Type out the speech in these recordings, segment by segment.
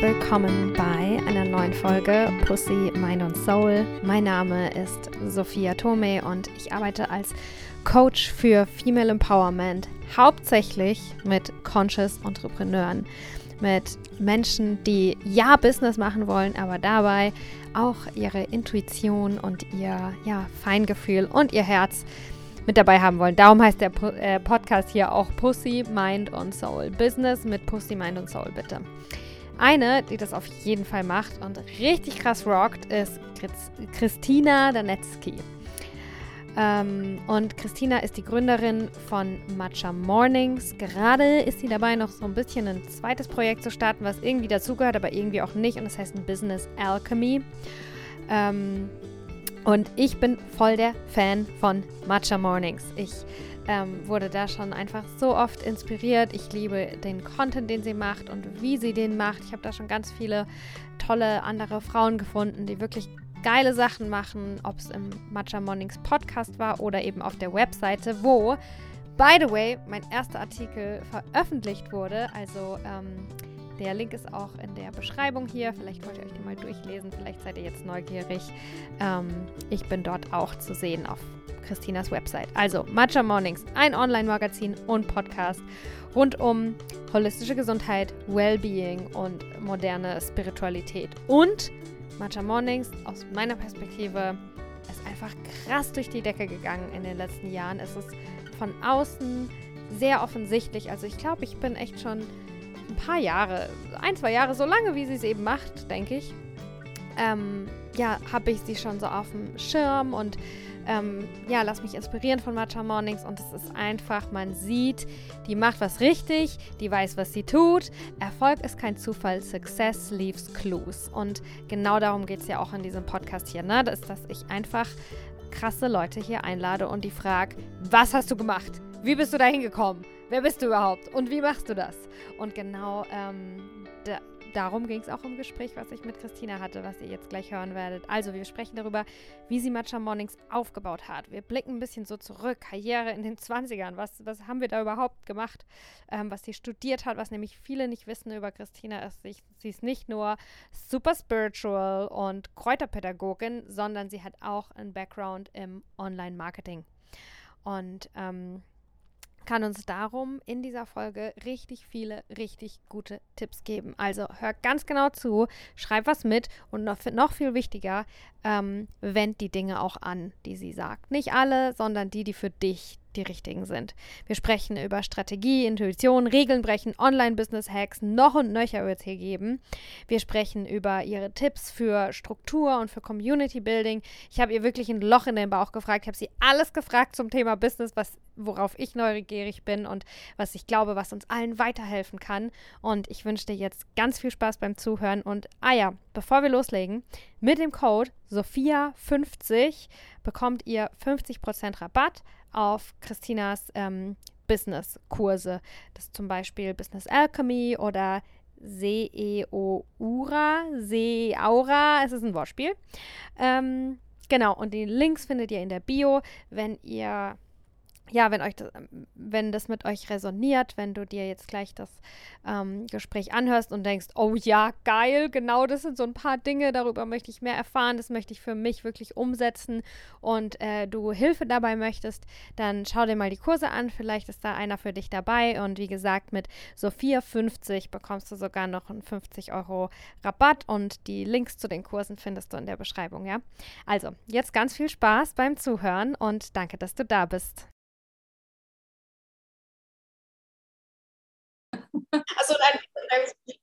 willkommen bei einer neuen Folge Pussy, Mind und Soul. Mein Name ist Sophia Tome und ich arbeite als Coach für Female Empowerment, hauptsächlich mit Conscious Entrepreneuren, mit Menschen, die ja Business machen wollen, aber dabei auch ihre Intuition und ihr ja, Feingefühl und ihr Herz mit dabei haben wollen. Darum heißt der äh, Podcast hier auch Pussy, Mind und Soul. Business mit Pussy, Mind und Soul, bitte. Eine, die das auf jeden Fall macht und richtig krass rockt, ist Christina Danetzky. Ähm, und Christina ist die Gründerin von Matcha Mornings. Gerade ist sie dabei, noch so ein bisschen ein zweites Projekt zu starten, was irgendwie dazugehört, aber irgendwie auch nicht. Und das heißt Business Alchemy. Ähm, und ich bin voll der Fan von Matcha Mornings. Ich ähm, wurde da schon einfach so oft inspiriert. Ich liebe den Content, den sie macht und wie sie den macht. Ich habe da schon ganz viele tolle andere Frauen gefunden, die wirklich geile Sachen machen, ob es im Matcha Mornings Podcast war oder eben auf der Webseite, wo, by the way, mein erster Artikel veröffentlicht wurde. Also ähm, der Link ist auch in der Beschreibung hier. Vielleicht wollt ihr euch den mal durchlesen. Vielleicht seid ihr jetzt neugierig. Ähm, ich bin dort auch zu sehen auf Christinas Website. Also Matcha Mornings, ein Online-Magazin und Podcast rund um holistische Gesundheit, Wellbeing und moderne Spiritualität. Und Matcha Mornings aus meiner Perspektive ist einfach krass durch die Decke gegangen in den letzten Jahren. Es ist von außen sehr offensichtlich. Also ich glaube, ich bin echt schon ein paar Jahre, ein, zwei Jahre, so lange wie sie es eben macht, denke ich, ähm, ja, habe ich sie schon so auf dem Schirm und ähm, ja, lass mich inspirieren von Matcha Mornings und es ist einfach, man sieht, die macht was richtig, die weiß, was sie tut. Erfolg ist kein Zufall, Success leaves clues. Und genau darum geht es ja auch in diesem Podcast hier, ne? Das ist, dass ich einfach krasse Leute hier einlade und die frage, was hast du gemacht? Wie bist du da hingekommen? Wer bist du überhaupt? Und wie machst du das? Und genau ähm, da, darum ging es auch im Gespräch, was ich mit Christina hatte, was ihr jetzt gleich hören werdet. Also, wir sprechen darüber, wie sie Matcha Mornings aufgebaut hat. Wir blicken ein bisschen so zurück, Karriere in den 20ern. Was, was haben wir da überhaupt gemacht? Ähm, was sie studiert hat, was nämlich viele nicht wissen über Christina ist, sie, sie ist nicht nur super spiritual und Kräuterpädagogin, sondern sie hat auch einen Background im Online-Marketing. Und ähm, kann uns darum in dieser Folge richtig viele, richtig gute Tipps geben. Also hör ganz genau zu, schreib was mit und noch, noch viel wichtiger, ähm, wend die Dinge auch an, die sie sagt. Nicht alle, sondern die, die für dich die richtigen sind. Wir sprechen über Strategie, Intuition, Regeln brechen, Online-Business-Hacks, noch und nöcher wird es hier geben. Wir sprechen über ihre Tipps für Struktur und für Community-Building. Ich habe ihr wirklich ein Loch in den Bauch gefragt. Ich habe sie alles gefragt zum Thema Business, was, worauf ich neugierig bin und was ich glaube, was uns allen weiterhelfen kann. Und ich wünsche dir jetzt ganz viel Spaß beim Zuhören. Und ah ja, bevor wir loslegen, mit dem Code Sophia50 bekommt ihr 50% Rabatt auf Christinas ähm, Business-Kurse. Das ist zum Beispiel Business Alchemy oder Seeoura, Seeaura, es ist ein Wortspiel. Ähm, genau, und die Links findet ihr in der Bio, wenn ihr ja, wenn euch das, wenn das mit euch resoniert, wenn du dir jetzt gleich das ähm, Gespräch anhörst und denkst, oh ja, geil, genau das sind so ein paar Dinge, darüber möchte ich mehr erfahren, das möchte ich für mich wirklich umsetzen und äh, du Hilfe dabei möchtest, dann schau dir mal die Kurse an, vielleicht ist da einer für dich dabei und wie gesagt, mit Sophia 50 bekommst du sogar noch einen 50 Euro Rabatt und die Links zu den Kursen findest du in der Beschreibung, ja. Also, jetzt ganz viel Spaß beim Zuhören und danke, dass du da bist. Also nein, bremse mich.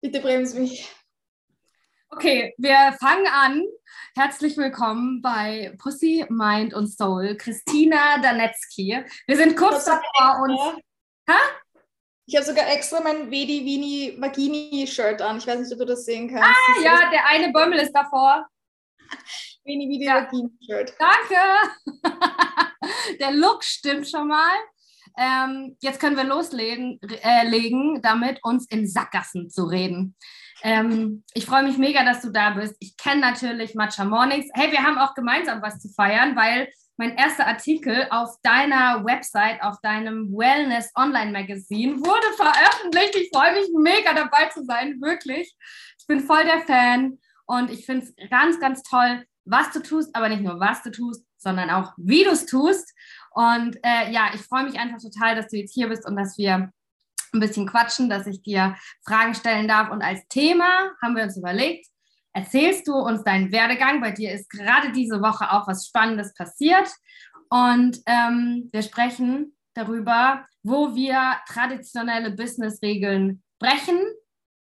Bitte bremse mich. Okay, wir fangen an. Herzlich willkommen bei Pussy, Mind und Soul. Christina Danetzky. Wir sind kurz davor uns. Ha? Ich habe sogar extra mein Vedi Vini Vagini Shirt an. Ich weiß nicht, ob du das sehen kannst. Ah, ja, der eine Bömmel ist davor. Veni Vidi ja. Vagini Shirt. Danke. der Look stimmt schon mal. Ähm, jetzt können wir loslegen, äh, legen, damit uns in Sackgassen zu reden. Ähm, ich freue mich mega, dass du da bist. Ich kenne natürlich Matcha Mornings. Hey, wir haben auch gemeinsam was zu feiern, weil mein erster Artikel auf deiner Website, auf deinem Wellness Online Magazine wurde veröffentlicht. Ich freue mich mega dabei zu sein, wirklich. Ich bin voll der Fan und ich finde es ganz, ganz toll, was du tust, aber nicht nur was du tust, sondern auch wie du es tust. Und äh, ja, ich freue mich einfach total, dass du jetzt hier bist und dass wir ein bisschen quatschen, dass ich dir Fragen stellen darf. Und als Thema haben wir uns überlegt, erzählst du uns deinen Werdegang. Bei dir ist gerade diese Woche auch was Spannendes passiert. Und ähm, wir sprechen darüber, wo wir traditionelle Business-Regeln brechen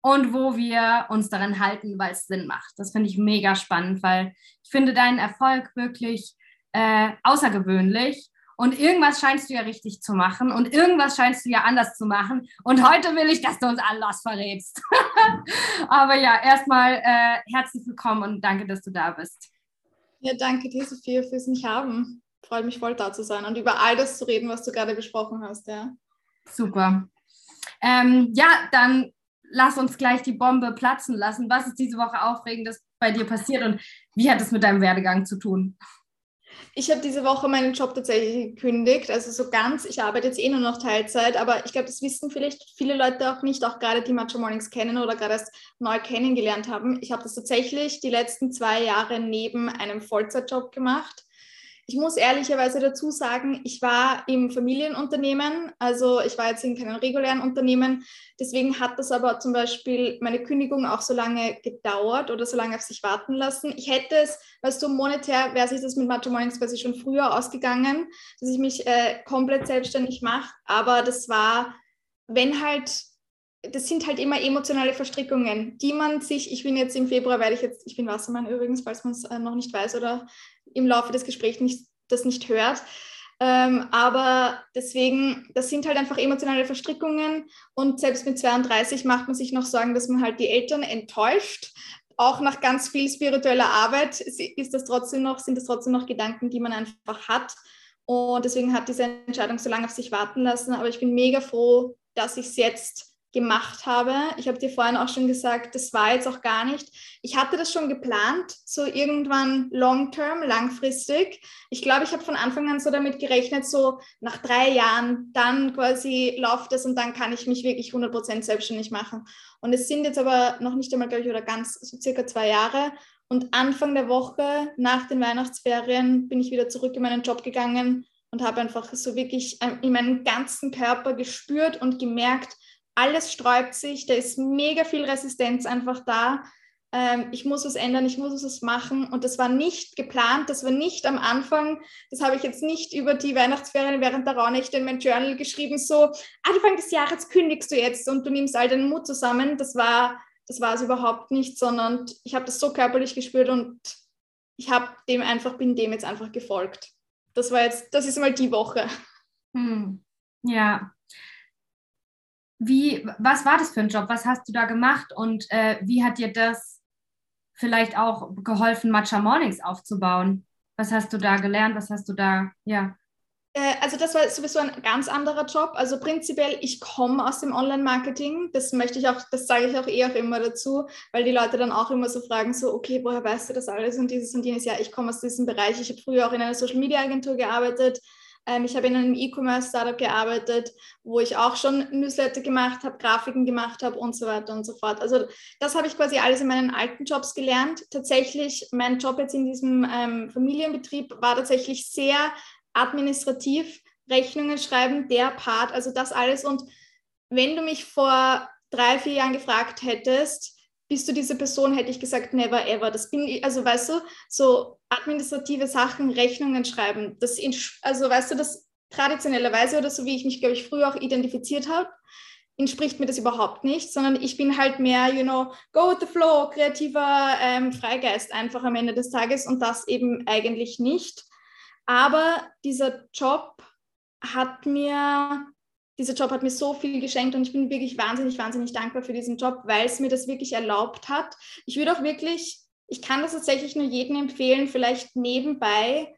und wo wir uns daran halten, weil es Sinn macht. Das finde ich mega spannend, weil ich finde deinen Erfolg wirklich äh, außergewöhnlich. Und irgendwas scheinst du ja richtig zu machen und irgendwas scheinst du ja anders zu machen. Und heute will ich, dass du uns alles verrätst. Aber ja, erstmal äh, herzlich willkommen und danke, dass du da bist. Ja, danke dir, Sophia, fürs mich haben. Freut mich voll da zu sein und über all das zu reden, was du gerade besprochen hast. Ja. Super. Ähm, ja, dann lass uns gleich die Bombe platzen lassen. Was ist diese Woche Aufregendes bei dir passiert und wie hat es mit deinem Werdegang zu tun? Ich habe diese Woche meinen Job tatsächlich gekündigt, also so ganz. Ich arbeite jetzt eh nur noch Teilzeit, aber ich glaube, das wissen vielleicht viele Leute auch nicht, auch gerade die Matcha Mornings kennen oder gerade erst neu kennengelernt haben. Ich habe das tatsächlich die letzten zwei Jahre neben einem Vollzeitjob gemacht. Ich muss ehrlicherweise dazu sagen, ich war im Familienunternehmen, also ich war jetzt in keinem regulären Unternehmen. Deswegen hat das aber zum Beispiel meine Kündigung auch so lange gedauert oder so lange auf sich warten lassen. Ich hätte es, weißt du, monetär wäre sich das mit Matcha Mornings quasi schon früher ausgegangen, dass ich mich äh, komplett selbstständig mache. Aber das war, wenn halt das sind halt immer emotionale Verstrickungen, die man sich, ich bin jetzt im Februar, werde ich jetzt, ich bin Wassermann übrigens, falls man es äh, noch nicht weiß oder im Laufe des Gesprächs nicht, das nicht hört. Ähm, aber deswegen, das sind halt einfach emotionale Verstrickungen und selbst mit 32 macht man sich noch Sorgen, dass man halt die Eltern enttäuscht. Auch nach ganz viel spiritueller Arbeit ist das trotzdem noch, sind das trotzdem noch Gedanken, die man einfach hat. Und deswegen hat diese Entscheidung so lange auf sich warten lassen. Aber ich bin mega froh, dass ich es jetzt gemacht habe. Ich habe dir vorhin auch schon gesagt, das war jetzt auch gar nicht. Ich hatte das schon geplant, so irgendwann long-term, langfristig. Ich glaube, ich habe von Anfang an so damit gerechnet, so nach drei Jahren, dann quasi läuft es und dann kann ich mich wirklich 100% selbstständig machen. Und es sind jetzt aber noch nicht einmal, glaube ich, oder ganz so circa zwei Jahre. Und Anfang der Woche, nach den Weihnachtsferien, bin ich wieder zurück in meinen Job gegangen und habe einfach so wirklich ähm, in meinem ganzen Körper gespürt und gemerkt, alles sträubt sich, da ist mega viel Resistenz einfach da. Ähm, ich muss was ändern, ich muss was machen. Und das war nicht geplant, das war nicht am Anfang, das habe ich jetzt nicht über die Weihnachtsferien während der Rauhnächte in mein Journal geschrieben, so Anfang des Jahres kündigst du jetzt und du nimmst all deinen Mut zusammen. Das war, das war es überhaupt nicht, sondern ich habe das so körperlich gespürt und ich habe dem einfach, bin dem jetzt einfach gefolgt. Das war jetzt, das ist mal die Woche. Hm. Ja, wie, was war das für ein Job? Was hast du da gemacht und äh, wie hat dir das vielleicht auch geholfen, Matcha Mornings aufzubauen? Was hast du da gelernt? Was hast du da, ja? Äh, also das war sowieso ein ganz anderer Job. Also prinzipiell, ich komme aus dem Online-Marketing. Das möchte ich auch, das sage ich auch eh auch immer dazu, weil die Leute dann auch immer so fragen, so, okay, woher weißt du das alles und dieses und jenes? Ja, ich komme aus diesem Bereich. Ich habe früher auch in einer Social-Media-Agentur gearbeitet. Ähm, ich habe in einem E-Commerce-Startup gearbeitet, wo ich auch schon Newsletter gemacht habe, Grafiken gemacht habe und so weiter und so fort. Also das habe ich quasi alles in meinen alten Jobs gelernt. Tatsächlich, mein Job jetzt in diesem ähm, Familienbetrieb war tatsächlich sehr administrativ. Rechnungen schreiben, der Part, also das alles. Und wenn du mich vor drei, vier Jahren gefragt hättest, bist du diese Person, hätte ich gesagt, never ever. Das bin ich, also weißt du, so administrative Sachen, Rechnungen schreiben, das, also weißt du, das traditionellerweise oder so wie ich mich, glaube ich, früher auch identifiziert habe, entspricht mir das überhaupt nicht, sondern ich bin halt mehr, you know, go with the flow, kreativer ähm, Freigeist einfach am Ende des Tages und das eben eigentlich nicht. Aber dieser Job hat mir dieser Job hat mir so viel geschenkt und ich bin wirklich wahnsinnig, wahnsinnig dankbar für diesen Job, weil es mir das wirklich erlaubt hat. Ich würde auch wirklich, ich kann das tatsächlich nur jedem empfehlen, vielleicht nebenbei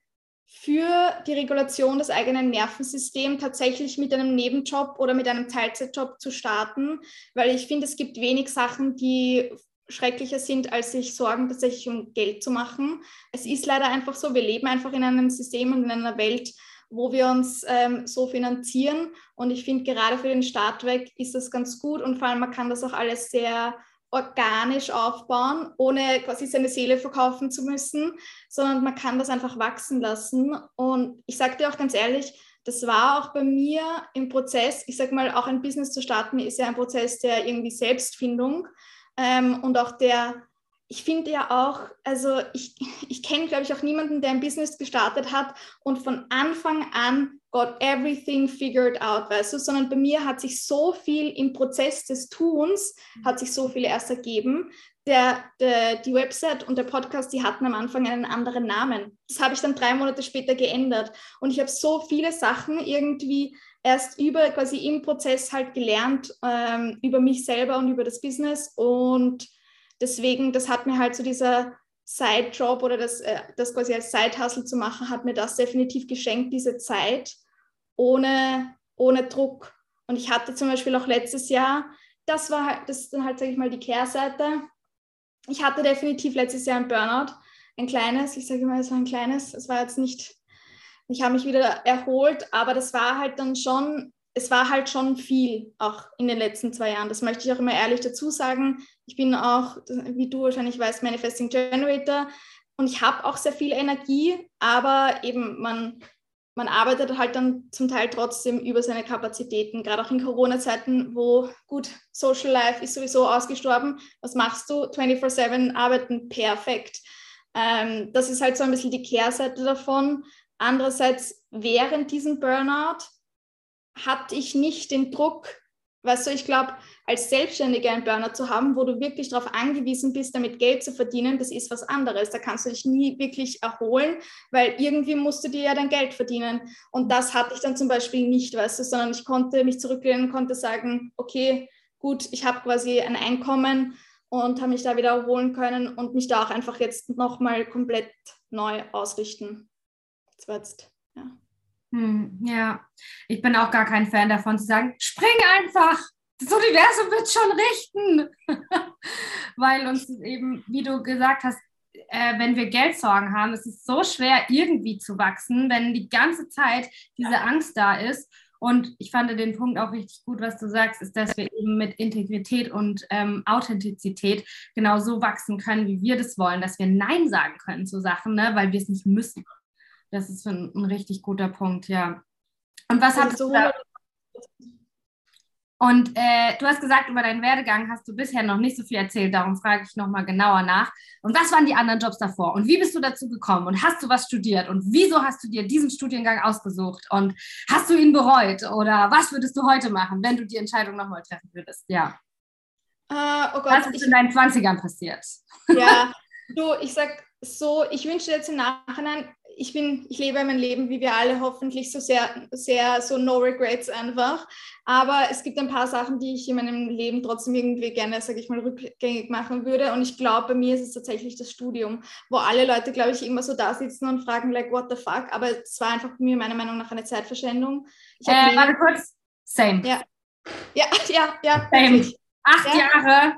für die Regulation des eigenen Nervensystems tatsächlich mit einem Nebenjob oder mit einem Teilzeitjob zu starten, weil ich finde, es gibt wenig Sachen, die schrecklicher sind, als sich Sorgen tatsächlich um Geld zu machen. Es ist leider einfach so, wir leben einfach in einem System und in einer Welt, wo wir uns ähm, so finanzieren. Und ich finde, gerade für den Start weg ist das ganz gut und vor allem, man kann das auch alles sehr organisch aufbauen, ohne quasi seine Seele verkaufen zu müssen, sondern man kann das einfach wachsen lassen. Und ich sage dir auch ganz ehrlich, das war auch bei mir im Prozess, ich sage mal, auch ein Business zu starten, ist ja ein Prozess der irgendwie Selbstfindung ähm, und auch der ich finde ja auch, also ich, ich kenne, glaube ich, auch niemanden, der ein Business gestartet hat und von Anfang an got everything figured out, weißt du, sondern bei mir hat sich so viel im Prozess des Tuns, hat sich so viel erst ergeben. Der, der, die Website und der Podcast, die hatten am Anfang einen anderen Namen. Das habe ich dann drei Monate später geändert. Und ich habe so viele Sachen irgendwie erst über quasi im Prozess halt gelernt, ähm, über mich selber und über das Business. Und deswegen, das hat mir halt so dieser Side-Job oder das, äh, das quasi als Side-Hustle zu machen, hat mir das definitiv geschenkt, diese Zeit ohne, ohne Druck. Und ich hatte zum Beispiel auch letztes Jahr, das war halt, das ist dann halt, sage ich mal, die Kehrseite. Ich hatte definitiv letztes Jahr ein Burnout, ein kleines, ich sage mal, es war ein kleines, es war jetzt nicht, ich habe mich wieder erholt, aber das war halt dann schon es war halt schon viel, auch in den letzten zwei Jahren. Das möchte ich auch immer ehrlich dazu sagen. Ich bin auch, wie du wahrscheinlich weißt, Manifesting Generator und ich habe auch sehr viel Energie, aber eben man, man arbeitet halt dann zum Teil trotzdem über seine Kapazitäten, gerade auch in Corona-Zeiten, wo gut, Social Life ist sowieso ausgestorben. Was machst du? 24-7 arbeiten, perfekt. Ähm, das ist halt so ein bisschen die Kehrseite davon. Andererseits, während diesem Burnout hatte ich nicht den Druck, weißt du, ich glaube, als Selbstständiger einen Burner zu haben, wo du wirklich darauf angewiesen bist, damit Geld zu verdienen, das ist was anderes. Da kannst du dich nie wirklich erholen, weil irgendwie musst du dir ja dein Geld verdienen. Und das hatte ich dann zum Beispiel nicht, weißt du, sondern ich konnte mich zurücklehnen, konnte sagen, okay, gut, ich habe quasi ein Einkommen und habe mich da wieder erholen können und mich da auch einfach jetzt nochmal komplett neu ausrichten. Das war jetzt, ja. Hm, ja, ich bin auch gar kein Fan davon zu sagen, spring einfach, das Universum wird schon richten. Weil uns eben, wie du gesagt hast, äh, wenn wir Geldsorgen haben, es ist so schwer, irgendwie zu wachsen, wenn die ganze Zeit diese ja. Angst da ist. Und ich fand den Punkt auch richtig gut, was du sagst, ist, dass wir eben mit Integrität und ähm, Authentizität genau so wachsen können, wie wir das wollen, dass wir Nein sagen können zu Sachen, ne, weil wir es nicht müssen. Das ist ein, ein richtig guter Punkt, ja. Und was hast du da? Und äh, du hast gesagt, über deinen Werdegang hast du bisher noch nicht so viel erzählt, darum frage ich nochmal genauer nach. Und was waren die anderen Jobs davor? Und wie bist du dazu gekommen? Und hast du was studiert? Und wieso hast du dir diesen Studiengang ausgesucht? Und hast du ihn bereut? Oder was würdest du heute machen, wenn du die Entscheidung nochmal treffen würdest? Ja. Uh, oh Gott, was ist ich, in deinen 20ern passiert? Ja, du, ich sag so, ich wünsche jetzt im Nachhinein, ich bin, ich lebe mein Leben, wie wir alle hoffentlich so sehr, sehr so no regrets einfach. Aber es gibt ein paar Sachen, die ich in meinem Leben trotzdem irgendwie gerne, sage ich mal, rückgängig machen würde. Und ich glaube, bei mir ist es tatsächlich das Studium, wo alle Leute, glaube ich, immer so da sitzen und fragen, like, what the fuck? Aber es war einfach bei mir meiner Meinung nach eine Zeitverschwendung. Ich äh, warte kurz. Same. Ja, ja, ja. ja Same. Acht ja. Jahre.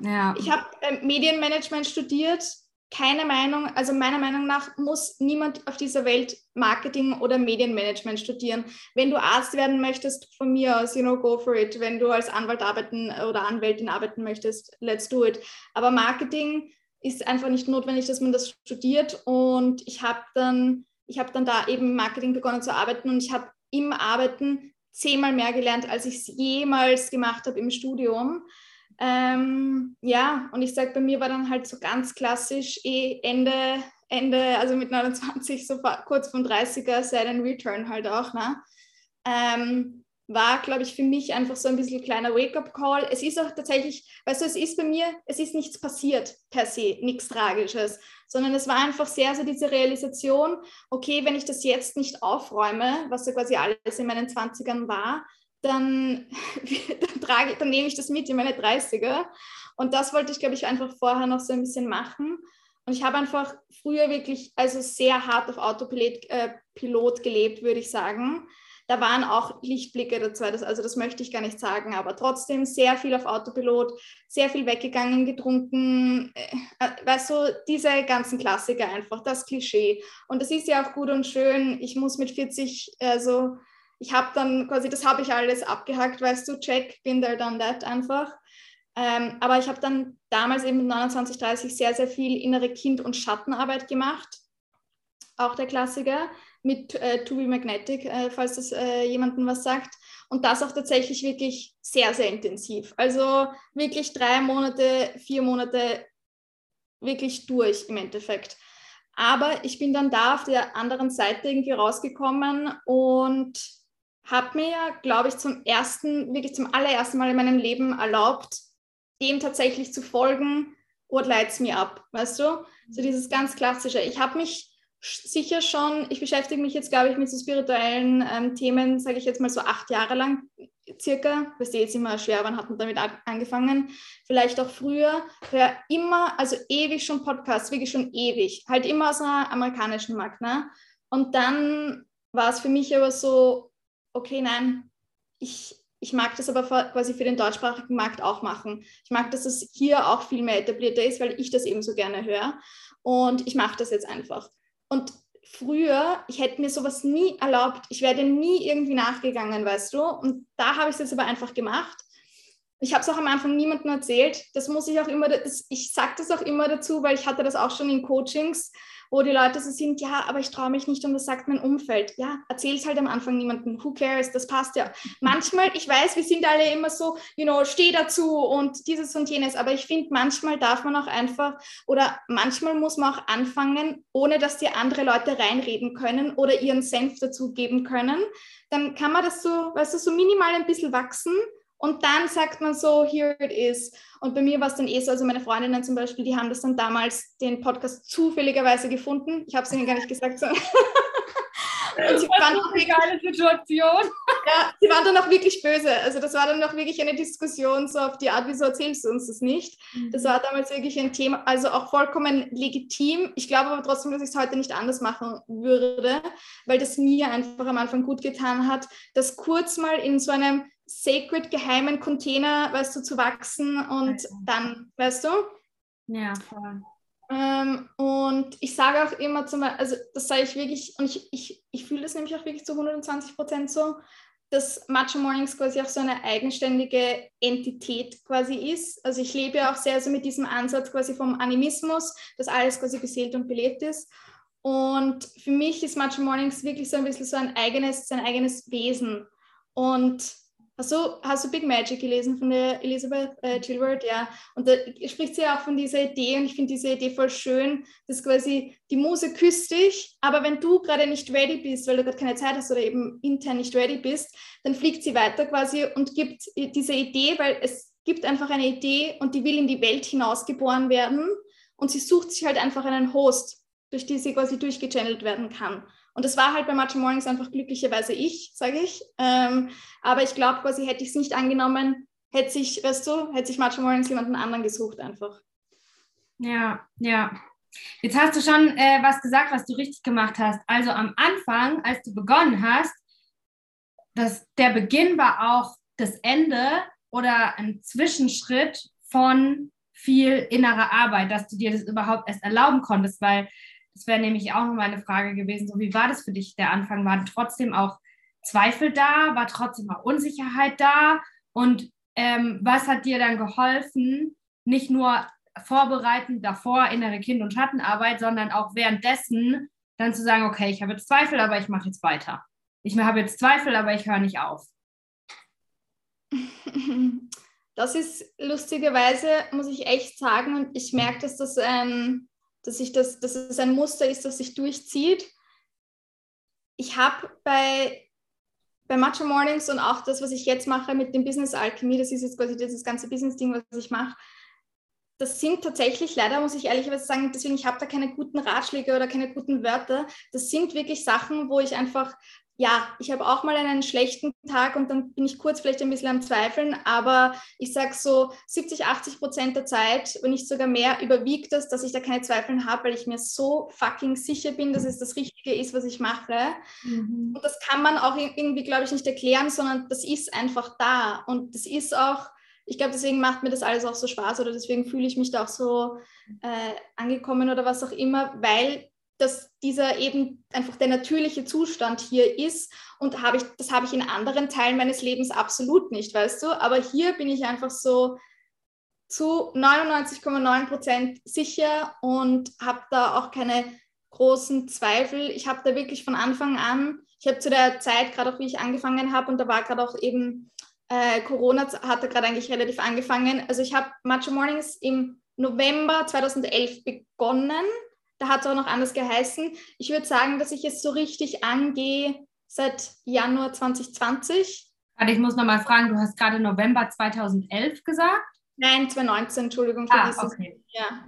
Ja. Ich habe äh, Medienmanagement studiert keine Meinung, also meiner Meinung nach muss niemand auf dieser Welt Marketing oder Medienmanagement studieren. Wenn du Arzt werden möchtest, von mir aus, you know, go for it. Wenn du als Anwalt arbeiten oder Anwältin arbeiten möchtest, let's do it. Aber Marketing ist einfach nicht notwendig, dass man das studiert. Und ich habe dann, ich habe dann da eben Marketing begonnen zu arbeiten und ich habe im Arbeiten zehnmal mehr gelernt, als ich es jemals gemacht habe im Studium. Ähm, ja, und ich sage, bei mir war dann halt so ganz klassisch eh Ende, Ende, also mit 29, so kurz vom 30er, Side and Return halt auch, ne? Ähm, war, glaube ich, für mich einfach so ein bisschen kleiner Wake-up-Call. Es ist auch tatsächlich, weißt du, es ist bei mir, es ist nichts passiert per se, nichts Tragisches, sondern es war einfach sehr so diese Realisation, okay, wenn ich das jetzt nicht aufräume, was ja quasi alles in meinen 20ern war, dann, trage, dann nehme ich das mit in meine 30er. Und das wollte ich, glaube ich, einfach vorher noch so ein bisschen machen. Und ich habe einfach früher wirklich also sehr hart auf Autopilot äh, Pilot gelebt, würde ich sagen. da waren auch Lichtblicke dazu, das, also das möchte ich gar nicht sagen, aber trotzdem sehr viel auf Autopilot, sehr viel weggegangen, getrunken, äh, äh weißt du, diese ganzen Klassiker einfach, das Klischee. Und das ist ja auch gut und schön. Ich muss mit 40, also ich habe dann quasi, das habe ich alles abgehackt, weißt du, check, bin there, done that einfach. Ähm, aber ich habe dann damals eben mit 29, 30 sehr, sehr viel innere Kind- und Schattenarbeit gemacht. Auch der Klassiker mit äh, To Be Magnetic, äh, falls das äh, jemandem was sagt. Und das auch tatsächlich wirklich sehr, sehr intensiv. Also wirklich drei Monate, vier Monate wirklich durch im Endeffekt. Aber ich bin dann da auf der anderen Seite irgendwie rausgekommen und habe mir, glaube ich, zum ersten, wirklich zum allerersten Mal in meinem Leben erlaubt, dem tatsächlich zu folgen, what lights me up, weißt du? So dieses ganz klassische. Ich habe mich sicher schon, ich beschäftige mich jetzt, glaube ich, mit so spirituellen ähm, Themen, sage ich jetzt mal so acht Jahre lang circa, was jetzt immer schwer, wann hat man damit angefangen, vielleicht auch früher, höre immer, also ewig schon Podcasts, wirklich schon ewig, halt immer aus einer amerikanischen Markt, ne? Und dann war es für mich aber so, okay, nein, ich, ich mag das aber quasi für den deutschsprachigen Markt auch machen. Ich mag, dass es hier auch viel mehr etablierter ist, weil ich das eben so gerne höre. Und ich mache das jetzt einfach. Und früher, ich hätte mir sowas nie erlaubt. Ich wäre nie irgendwie nachgegangen, weißt du. Und da habe ich es jetzt aber einfach gemacht. Ich habe es auch am Anfang niemandem erzählt. Das muss ich auch immer, ich sage das auch immer dazu, weil ich hatte das auch schon in Coachings wo die Leute so sind, ja, aber ich traue mich nicht und das sagt mein Umfeld. Ja, erzähl es halt am Anfang niemandem. Who cares? Das passt ja. Manchmal, ich weiß, wir sind alle immer so, you know, steh dazu und dieses und jenes, aber ich finde, manchmal darf man auch einfach oder manchmal muss man auch anfangen, ohne dass dir andere Leute reinreden können oder ihren Senf dazu geben können. Dann kann man das so, weißt du, so minimal ein bisschen wachsen und dann sagt man so, here it is. Und bei mir war es dann eh so, also meine Freundinnen zum Beispiel, die haben das dann damals den Podcast zufälligerweise gefunden. Ich habe es ihnen gar nicht gesagt. So. Und sie waren auch eine geile Situation. Ja, sie waren dann auch wirklich böse. Also das war dann auch wirklich eine Diskussion so auf die Art, wieso erzählst du uns das nicht? Das war damals wirklich ein Thema, also auch vollkommen legitim. Ich glaube aber trotzdem, dass ich es heute nicht anders machen würde, weil das mir einfach am Anfang gut getan hat, das kurz mal in so einem sacred geheimen Container, weißt du, zu wachsen und dann, weißt du? Ja, voll. Ähm, und ich sage auch immer zum Beispiel, also das sage ich wirklich, und ich, ich, ich fühle das nämlich auch wirklich zu 120 Prozent so, dass Matcha Mornings quasi auch so eine eigenständige Entität quasi ist. Also ich lebe ja auch sehr so mit diesem Ansatz quasi vom Animismus, dass alles quasi beseelt und belebt ist. Und für mich ist Matcha Mornings wirklich so ein bisschen so ein eigenes, sein eigenes Wesen. Und Hast du, hast du Big Magic gelesen von der Elizabeth äh, Gilbert? Ja. Und da spricht sie auch von dieser Idee und ich finde diese Idee voll schön, dass quasi die Muse küsst dich, aber wenn du gerade nicht ready bist, weil du gerade keine Zeit hast oder eben intern nicht ready bist, dann fliegt sie weiter quasi und gibt diese Idee, weil es gibt einfach eine Idee und die will in die Welt hinausgeboren werden und sie sucht sich halt einfach einen Host, durch die sie quasi durchgechannelt werden kann. Und das war halt bei Matcha Mornings einfach glücklicherweise ich, sage ich. Ähm, aber ich glaube quasi, hätte ich es nicht angenommen, hätte sich, weißt du, hätte sich Matcha Mornings jemanden anderen gesucht einfach. Ja, ja. Jetzt hast du schon äh, was gesagt, was du richtig gemacht hast. Also am Anfang, als du begonnen hast, das, der Beginn war auch das Ende oder ein Zwischenschritt von viel innerer Arbeit, dass du dir das überhaupt erst erlauben konntest, weil das wäre nämlich auch noch mal eine Frage gewesen. So, wie war das für dich der Anfang? Waren trotzdem auch Zweifel da? War trotzdem auch Unsicherheit da? Und ähm, was hat dir dann geholfen, nicht nur vorbereitend davor innere Kind- und Schattenarbeit, sondern auch währenddessen dann zu sagen, okay, ich habe jetzt Zweifel, aber ich mache jetzt weiter. Ich habe jetzt Zweifel, aber ich höre nicht auf. Das ist lustigerweise, muss ich echt sagen, und ich merke, dass das ein, dass, ich das, dass es ein Muster ist, das sich durchzieht. Ich habe bei, bei Matcha Mornings und auch das, was ich jetzt mache mit dem Business Alchemy, das ist jetzt quasi dieses ganze Business-Ding, was ich mache, das sind tatsächlich, leider muss ich ehrlicherweise sagen, deswegen, ich habe da keine guten Ratschläge oder keine guten Wörter. Das sind wirklich Sachen, wo ich einfach ja, ich habe auch mal einen schlechten Tag und dann bin ich kurz vielleicht ein bisschen am Zweifeln, aber ich sage so 70, 80 Prozent der Zeit, wenn nicht sogar mehr, überwiegt das, dass ich da keine Zweifel habe, weil ich mir so fucking sicher bin, dass es das Richtige ist, was ich mache. Mhm. Und das kann man auch irgendwie, glaube ich, nicht erklären, sondern das ist einfach da. Und das ist auch, ich glaube, deswegen macht mir das alles auch so Spaß oder deswegen fühle ich mich da auch so äh, angekommen oder was auch immer, weil dass dieser eben einfach der natürliche Zustand hier ist. Und habe ich, das habe ich in anderen Teilen meines Lebens absolut nicht, weißt du? Aber hier bin ich einfach so zu 99,9 Prozent sicher und habe da auch keine großen Zweifel. Ich habe da wirklich von Anfang an, ich habe zu der Zeit, gerade auch wie ich angefangen habe, und da war gerade auch eben äh, Corona, hat da gerade eigentlich relativ angefangen. Also ich habe Macho Mornings im November 2011 begonnen da hat es auch noch anders geheißen. Ich würde sagen, dass ich es so richtig angehe seit Januar 2020. Warte, ich muss nochmal fragen, du hast gerade November 2011 gesagt? Nein, 2019, Entschuldigung. Ah, okay. Ja.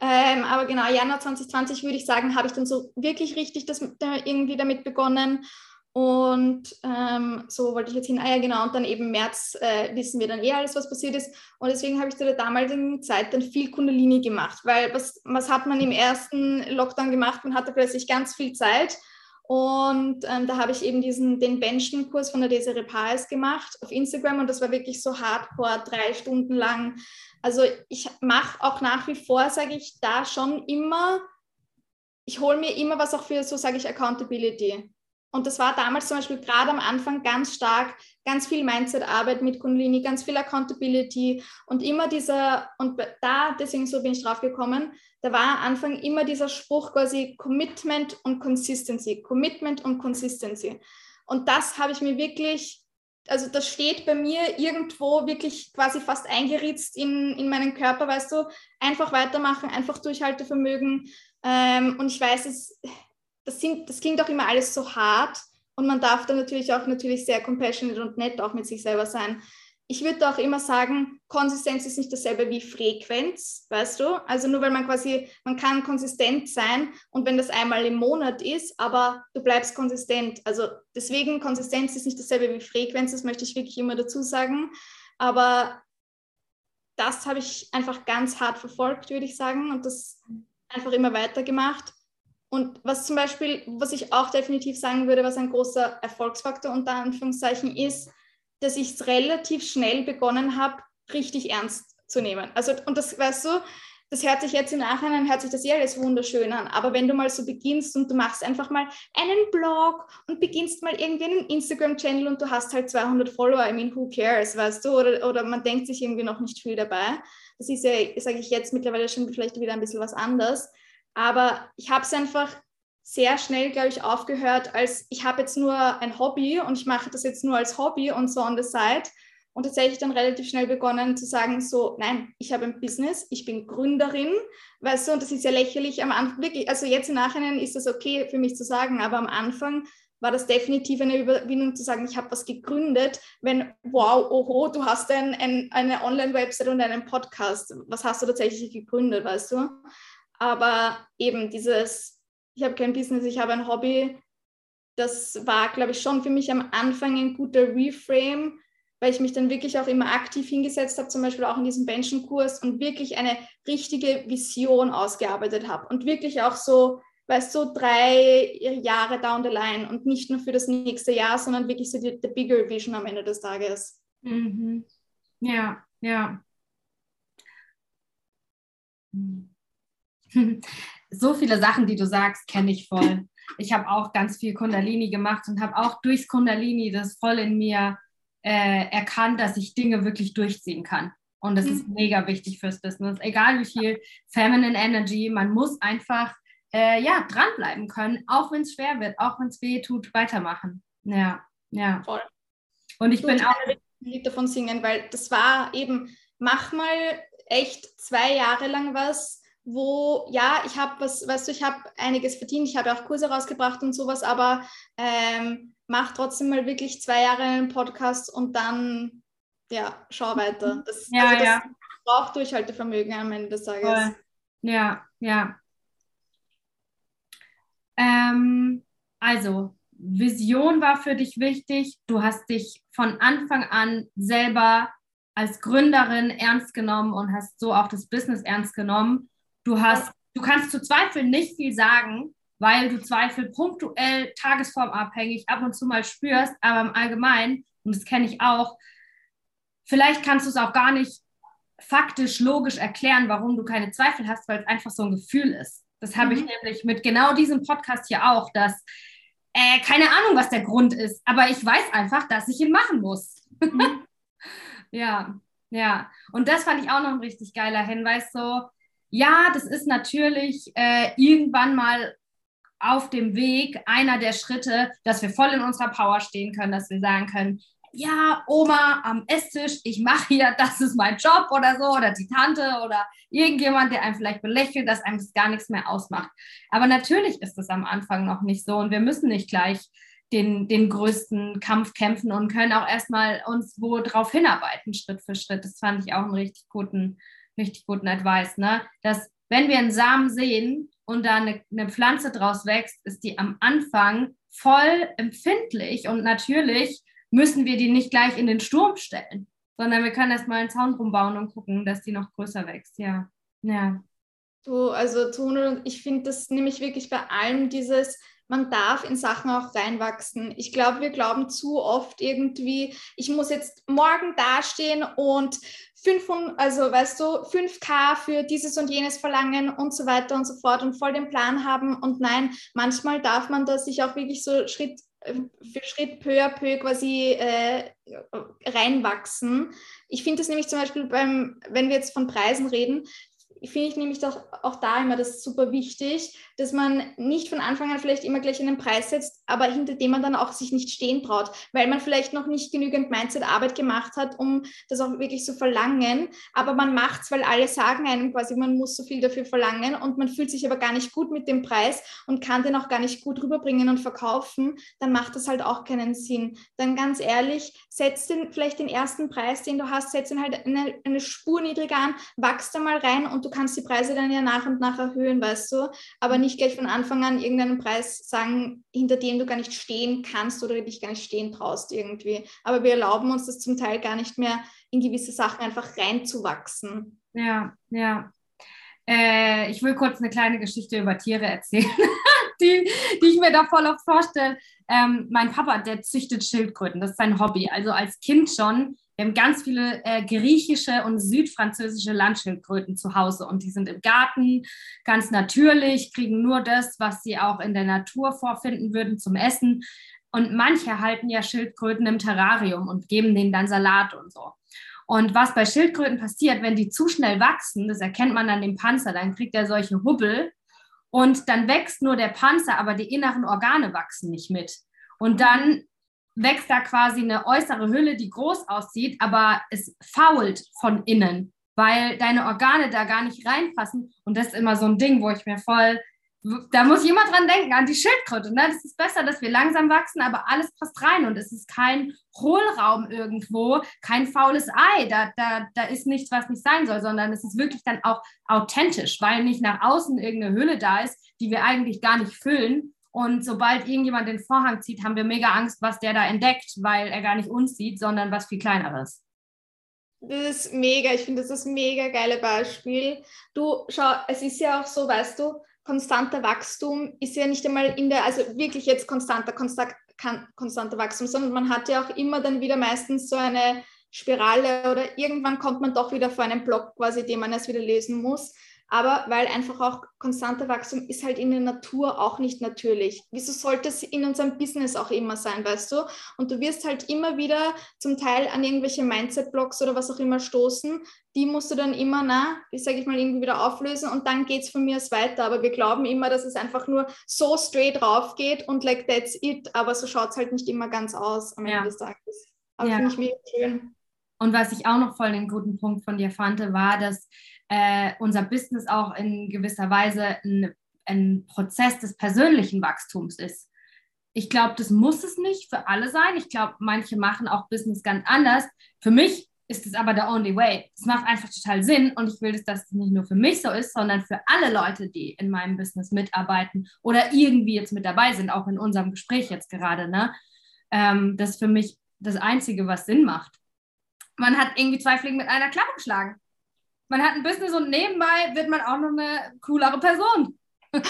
Ähm, aber genau, Januar 2020 würde ich sagen, habe ich dann so wirklich richtig das, irgendwie damit begonnen. Und ähm, so wollte ich jetzt hin, ah ja genau, und dann eben März äh, wissen wir dann eh alles, was passiert ist. Und deswegen habe ich zu der damaligen Zeit dann viel Kundalini gemacht, weil was, was hat man im ersten Lockdown gemacht? Man hatte plötzlich ganz viel Zeit. Und ähm, da habe ich eben diesen, den Benchen-Kurs von der Desiree Paes gemacht auf Instagram und das war wirklich so hardcore, drei Stunden lang. Also ich mache auch nach wie vor, sage ich, da schon immer, ich hole mir immer was auch für, so sage ich, Accountability. Und das war damals zum Beispiel gerade am Anfang ganz stark, ganz viel Mindset-Arbeit mit Kundalini, ganz viel Accountability und immer dieser, und da, deswegen so bin ich drauf gekommen, da war am Anfang immer dieser Spruch quasi Commitment und Consistency, Commitment und Consistency. Und das habe ich mir wirklich, also das steht bei mir irgendwo wirklich quasi fast eingeritzt in, in meinen Körper, weißt du, einfach weitermachen, einfach Durchhaltevermögen. Ähm, und ich weiß, es das, sind, das klingt auch immer alles so hart und man darf dann natürlich auch natürlich sehr compassionate und nett auch mit sich selber sein. Ich würde auch immer sagen, Konsistenz ist nicht dasselbe wie Frequenz, weißt du? Also nur weil man quasi, man kann konsistent sein und wenn das einmal im Monat ist, aber du bleibst konsistent. Also deswegen, Konsistenz ist nicht dasselbe wie Frequenz, das möchte ich wirklich immer dazu sagen. Aber das habe ich einfach ganz hart verfolgt, würde ich sagen, und das einfach immer weitergemacht. Und was zum Beispiel, was ich auch definitiv sagen würde, was ein großer Erfolgsfaktor unter Anführungszeichen ist, dass ich es relativ schnell begonnen habe, richtig ernst zu nehmen. Also, und das, weißt du, das hört sich jetzt im Nachhinein, hört sich das eh alles wunderschön an. Aber wenn du mal so beginnst und du machst einfach mal einen Blog und beginnst mal irgendwie einen Instagram-Channel und du hast halt 200 Follower, I mean, who cares, weißt du? Oder, oder man denkt sich irgendwie noch nicht viel dabei. Das ist ja, sage ich jetzt mittlerweile schon vielleicht wieder ein bisschen was anderes. Aber ich habe es einfach sehr schnell, glaube ich, aufgehört, als ich habe jetzt nur ein Hobby und ich mache das jetzt nur als Hobby und so on the side. Und tatsächlich dann relativ schnell begonnen zu sagen, so, nein, ich habe ein Business, ich bin Gründerin, weißt du, und das ist ja lächerlich am Anfang, wirklich, also jetzt im Nachhinein ist das okay für mich zu sagen, aber am Anfang war das definitiv eine Überwindung zu sagen, ich habe was gegründet, wenn, wow, oho, du hast ein, ein, eine Online-Website und einen Podcast, was hast du tatsächlich gegründet, weißt du? Aber eben dieses, ich habe kein Business, ich habe ein Hobby, das war, glaube ich, schon für mich am Anfang ein guter Reframe, weil ich mich dann wirklich auch immer aktiv hingesetzt habe, zum Beispiel auch in diesem Benchenkurs und wirklich eine richtige Vision ausgearbeitet habe und wirklich auch so, weißt du, so drei Jahre down the line und nicht nur für das nächste Jahr, sondern wirklich so die, die bigger Vision am Ende des Tages. Mhm. Ja, ja. Mhm. So viele Sachen, die du sagst, kenne ich voll. Ich habe auch ganz viel Kundalini gemacht und habe auch durchs Kundalini das voll in mir äh, erkannt, dass ich Dinge wirklich durchziehen kann. Und das mhm. ist mega wichtig fürs Business. Egal wie viel Feminine Energy, man muss einfach äh, ja, dranbleiben können, auch wenn es schwer wird, auch wenn es weh tut, weitermachen. Ja, ja. Voll. Und ich du, bin auch. ein Lied davon singen, weil das war eben, mach mal echt zwei Jahre lang was, wo, ja, ich habe was, weißt du, ich habe einiges verdient, ich habe auch Kurse rausgebracht und sowas, aber ähm, mach trotzdem mal wirklich zwei Jahre einen Podcast und dann, ja, schau weiter. Das, ja, also das ja. braucht Durchhaltevermögen am Ende des Tages. Voll. Ja, ja. Ähm, also, Vision war für dich wichtig. Du hast dich von Anfang an selber als Gründerin ernst genommen und hast so auch das Business ernst genommen. Du hast, du kannst zu Zweifeln nicht viel sagen, weil du Zweifel punktuell tagesformabhängig ab und zu mal spürst, aber im Allgemeinen, und das kenne ich auch, vielleicht kannst du es auch gar nicht faktisch, logisch erklären, warum du keine Zweifel hast, weil es einfach so ein Gefühl ist. Das habe mhm. ich nämlich mit genau diesem Podcast hier auch, dass äh, keine Ahnung, was der Grund ist, aber ich weiß einfach, dass ich ihn machen muss. Mhm. ja, ja. Und das fand ich auch noch ein richtig geiler Hinweis. So, ja, das ist natürlich äh, irgendwann mal auf dem Weg einer der Schritte, dass wir voll in unserer Power stehen können, dass wir sagen können, ja, Oma am Esstisch, ich mache hier, das ist mein Job oder so, oder die Tante oder irgendjemand, der einem vielleicht belächelt, dass einem das gar nichts mehr ausmacht. Aber natürlich ist es am Anfang noch nicht so und wir müssen nicht gleich den, den größten Kampf kämpfen und können auch erstmal uns wo drauf hinarbeiten, Schritt für Schritt. Das fand ich auch einen richtig guten, richtig guten Advice, ne? Dass wenn wir einen Samen sehen und da eine, eine Pflanze draus wächst, ist die am Anfang voll empfindlich und natürlich müssen wir die nicht gleich in den Sturm stellen, sondern wir können erstmal einen Zaun rumbauen und gucken, dass die noch größer wächst. Ja, ja. Du, also Tone, ich finde das nämlich wirklich bei allem dieses, man darf in Sachen auch reinwachsen. Ich glaube, wir glauben zu oft irgendwie, ich muss jetzt morgen dastehen und 500, also weißt du, 5K für dieses und jenes verlangen und so weiter und so fort und voll den Plan haben. Und nein, manchmal darf man da sich auch wirklich so Schritt für Schritt peu à peu quasi äh, reinwachsen. Ich finde das nämlich zum Beispiel beim, wenn wir jetzt von Preisen reden, finde ich nämlich doch auch da immer das super wichtig, dass man nicht von Anfang an vielleicht immer gleich einen Preis setzt, aber hinter dem man dann auch sich nicht stehen traut, weil man vielleicht noch nicht genügend Mindset-Arbeit gemacht hat, um das auch wirklich zu verlangen. Aber man macht es, weil alle sagen einem quasi, man muss so viel dafür verlangen und man fühlt sich aber gar nicht gut mit dem Preis und kann den auch gar nicht gut rüberbringen und verkaufen, dann macht das halt auch keinen Sinn. Dann ganz ehrlich, setz den vielleicht den ersten Preis, den du hast, setz ihn halt eine, eine Spur niedriger an, wachst da mal rein und du kannst die Preise dann ja nach und nach erhöhen, weißt du, aber nicht gleich von Anfang an irgendeinen Preis sagen, hinter dem du gar nicht stehen kannst oder dich gar nicht stehen traust irgendwie. Aber wir erlauben uns das zum Teil gar nicht mehr, in gewisse Sachen einfach reinzuwachsen. Ja, ja. Äh, ich will kurz eine kleine Geschichte über Tiere erzählen, die, die ich mir da voll oft vorstelle. Ähm, mein Papa, der züchtet Schildkröten, das ist sein Hobby. Also als Kind schon wir haben ganz viele äh, griechische und südfranzösische Landschildkröten zu Hause und die sind im Garten ganz natürlich, kriegen nur das, was sie auch in der Natur vorfinden würden zum Essen. Und manche halten ja Schildkröten im Terrarium und geben denen dann Salat und so. Und was bei Schildkröten passiert, wenn die zu schnell wachsen, das erkennt man an dem Panzer, dann kriegt er solche Hubbel und dann wächst nur der Panzer, aber die inneren Organe wachsen nicht mit. Und dann wächst da quasi eine äußere Hülle, die groß aussieht, aber es fault von innen, weil deine Organe da gar nicht reinpassen. Und das ist immer so ein Ding, wo ich mir voll, da muss ich immer dran denken, an die Schildkröte. Ne? Das ist besser, dass wir langsam wachsen, aber alles passt rein und es ist kein Hohlraum irgendwo, kein faules Ei. Da, da, da ist nichts, was nicht sein soll, sondern es ist wirklich dann auch authentisch, weil nicht nach außen irgendeine Hülle da ist, die wir eigentlich gar nicht füllen, und sobald irgendjemand den Vorhang zieht, haben wir mega Angst, was der da entdeckt, weil er gar nicht uns sieht, sondern was viel kleineres. Das ist mega, ich finde, das ist ein mega geile Beispiel. Du, schau, es ist ja auch so, weißt du, konstanter Wachstum ist ja nicht einmal in der, also wirklich jetzt konstanter, konstant, konstanter Wachstum, sondern man hat ja auch immer dann wieder meistens so eine Spirale oder irgendwann kommt man doch wieder vor einem Block quasi, den man erst wieder lesen muss aber weil einfach auch konstanter Wachstum ist halt in der Natur auch nicht natürlich. Wieso sollte es in unserem Business auch immer sein, weißt du? Und du wirst halt immer wieder zum Teil an irgendwelche Mindset-Blocks oder was auch immer stoßen. Die musst du dann immer, na, wie sage ich mal, irgendwie wieder auflösen und dann geht es von mir aus weiter. Aber wir glauben immer, dass es einfach nur so straight rauf geht und like that's it. Aber so schaut es halt nicht immer ganz aus am ja. Ende des Tages. Aber ja. finde ich mega schön. Und was ich auch noch voll den guten Punkt von dir fand, war, dass äh, unser Business auch in gewisser Weise ein, ein Prozess des persönlichen Wachstums ist. Ich glaube, das muss es nicht für alle sein. Ich glaube, manche machen auch Business ganz anders. Für mich ist es aber der only way. Es macht einfach total Sinn und ich will, dass das nicht nur für mich so ist, sondern für alle Leute, die in meinem Business mitarbeiten oder irgendwie jetzt mit dabei sind, auch in unserem Gespräch jetzt gerade. Ne? Ähm, das ist für mich das Einzige, was Sinn macht. Man hat irgendwie zwei Fliegen mit einer Klappe geschlagen. Man hat ein Business und nebenbei wird man auch noch eine coolere Person.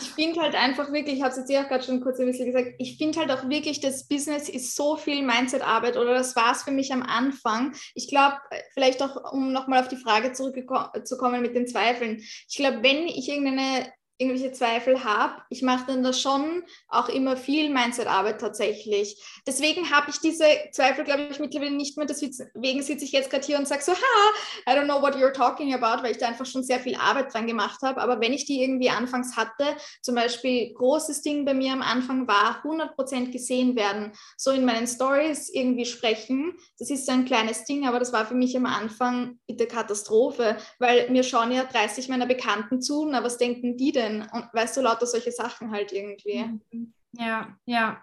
Ich finde halt einfach wirklich, ich habe es jetzt ja auch gerade schon kurz ein bisschen gesagt, ich finde halt auch wirklich, das Business ist so viel Mindset-Arbeit oder das war es für mich am Anfang. Ich glaube, vielleicht auch, um nochmal auf die Frage zurückzukommen mit den Zweifeln. Ich glaube, wenn ich irgendeine irgendwelche Zweifel habe, ich mache dann da schon auch immer viel Mindset-Arbeit tatsächlich. Deswegen habe ich diese Zweifel, glaube ich, mittlerweile nicht mehr. Deswegen sitze ich jetzt gerade hier und sage so, ha, I don't know what you're talking about, weil ich da einfach schon sehr viel Arbeit dran gemacht habe. Aber wenn ich die irgendwie anfangs hatte, zum Beispiel großes Ding bei mir am Anfang war, 100% gesehen werden, so in meinen Stories irgendwie sprechen, das ist so ein kleines Ding, aber das war für mich am Anfang bitte Katastrophe, weil mir schauen ja 30 meiner Bekannten zu, na, was denken die denn? Denn? Und weißt du, lauter solche Sachen halt irgendwie. Mhm. Ja, ja.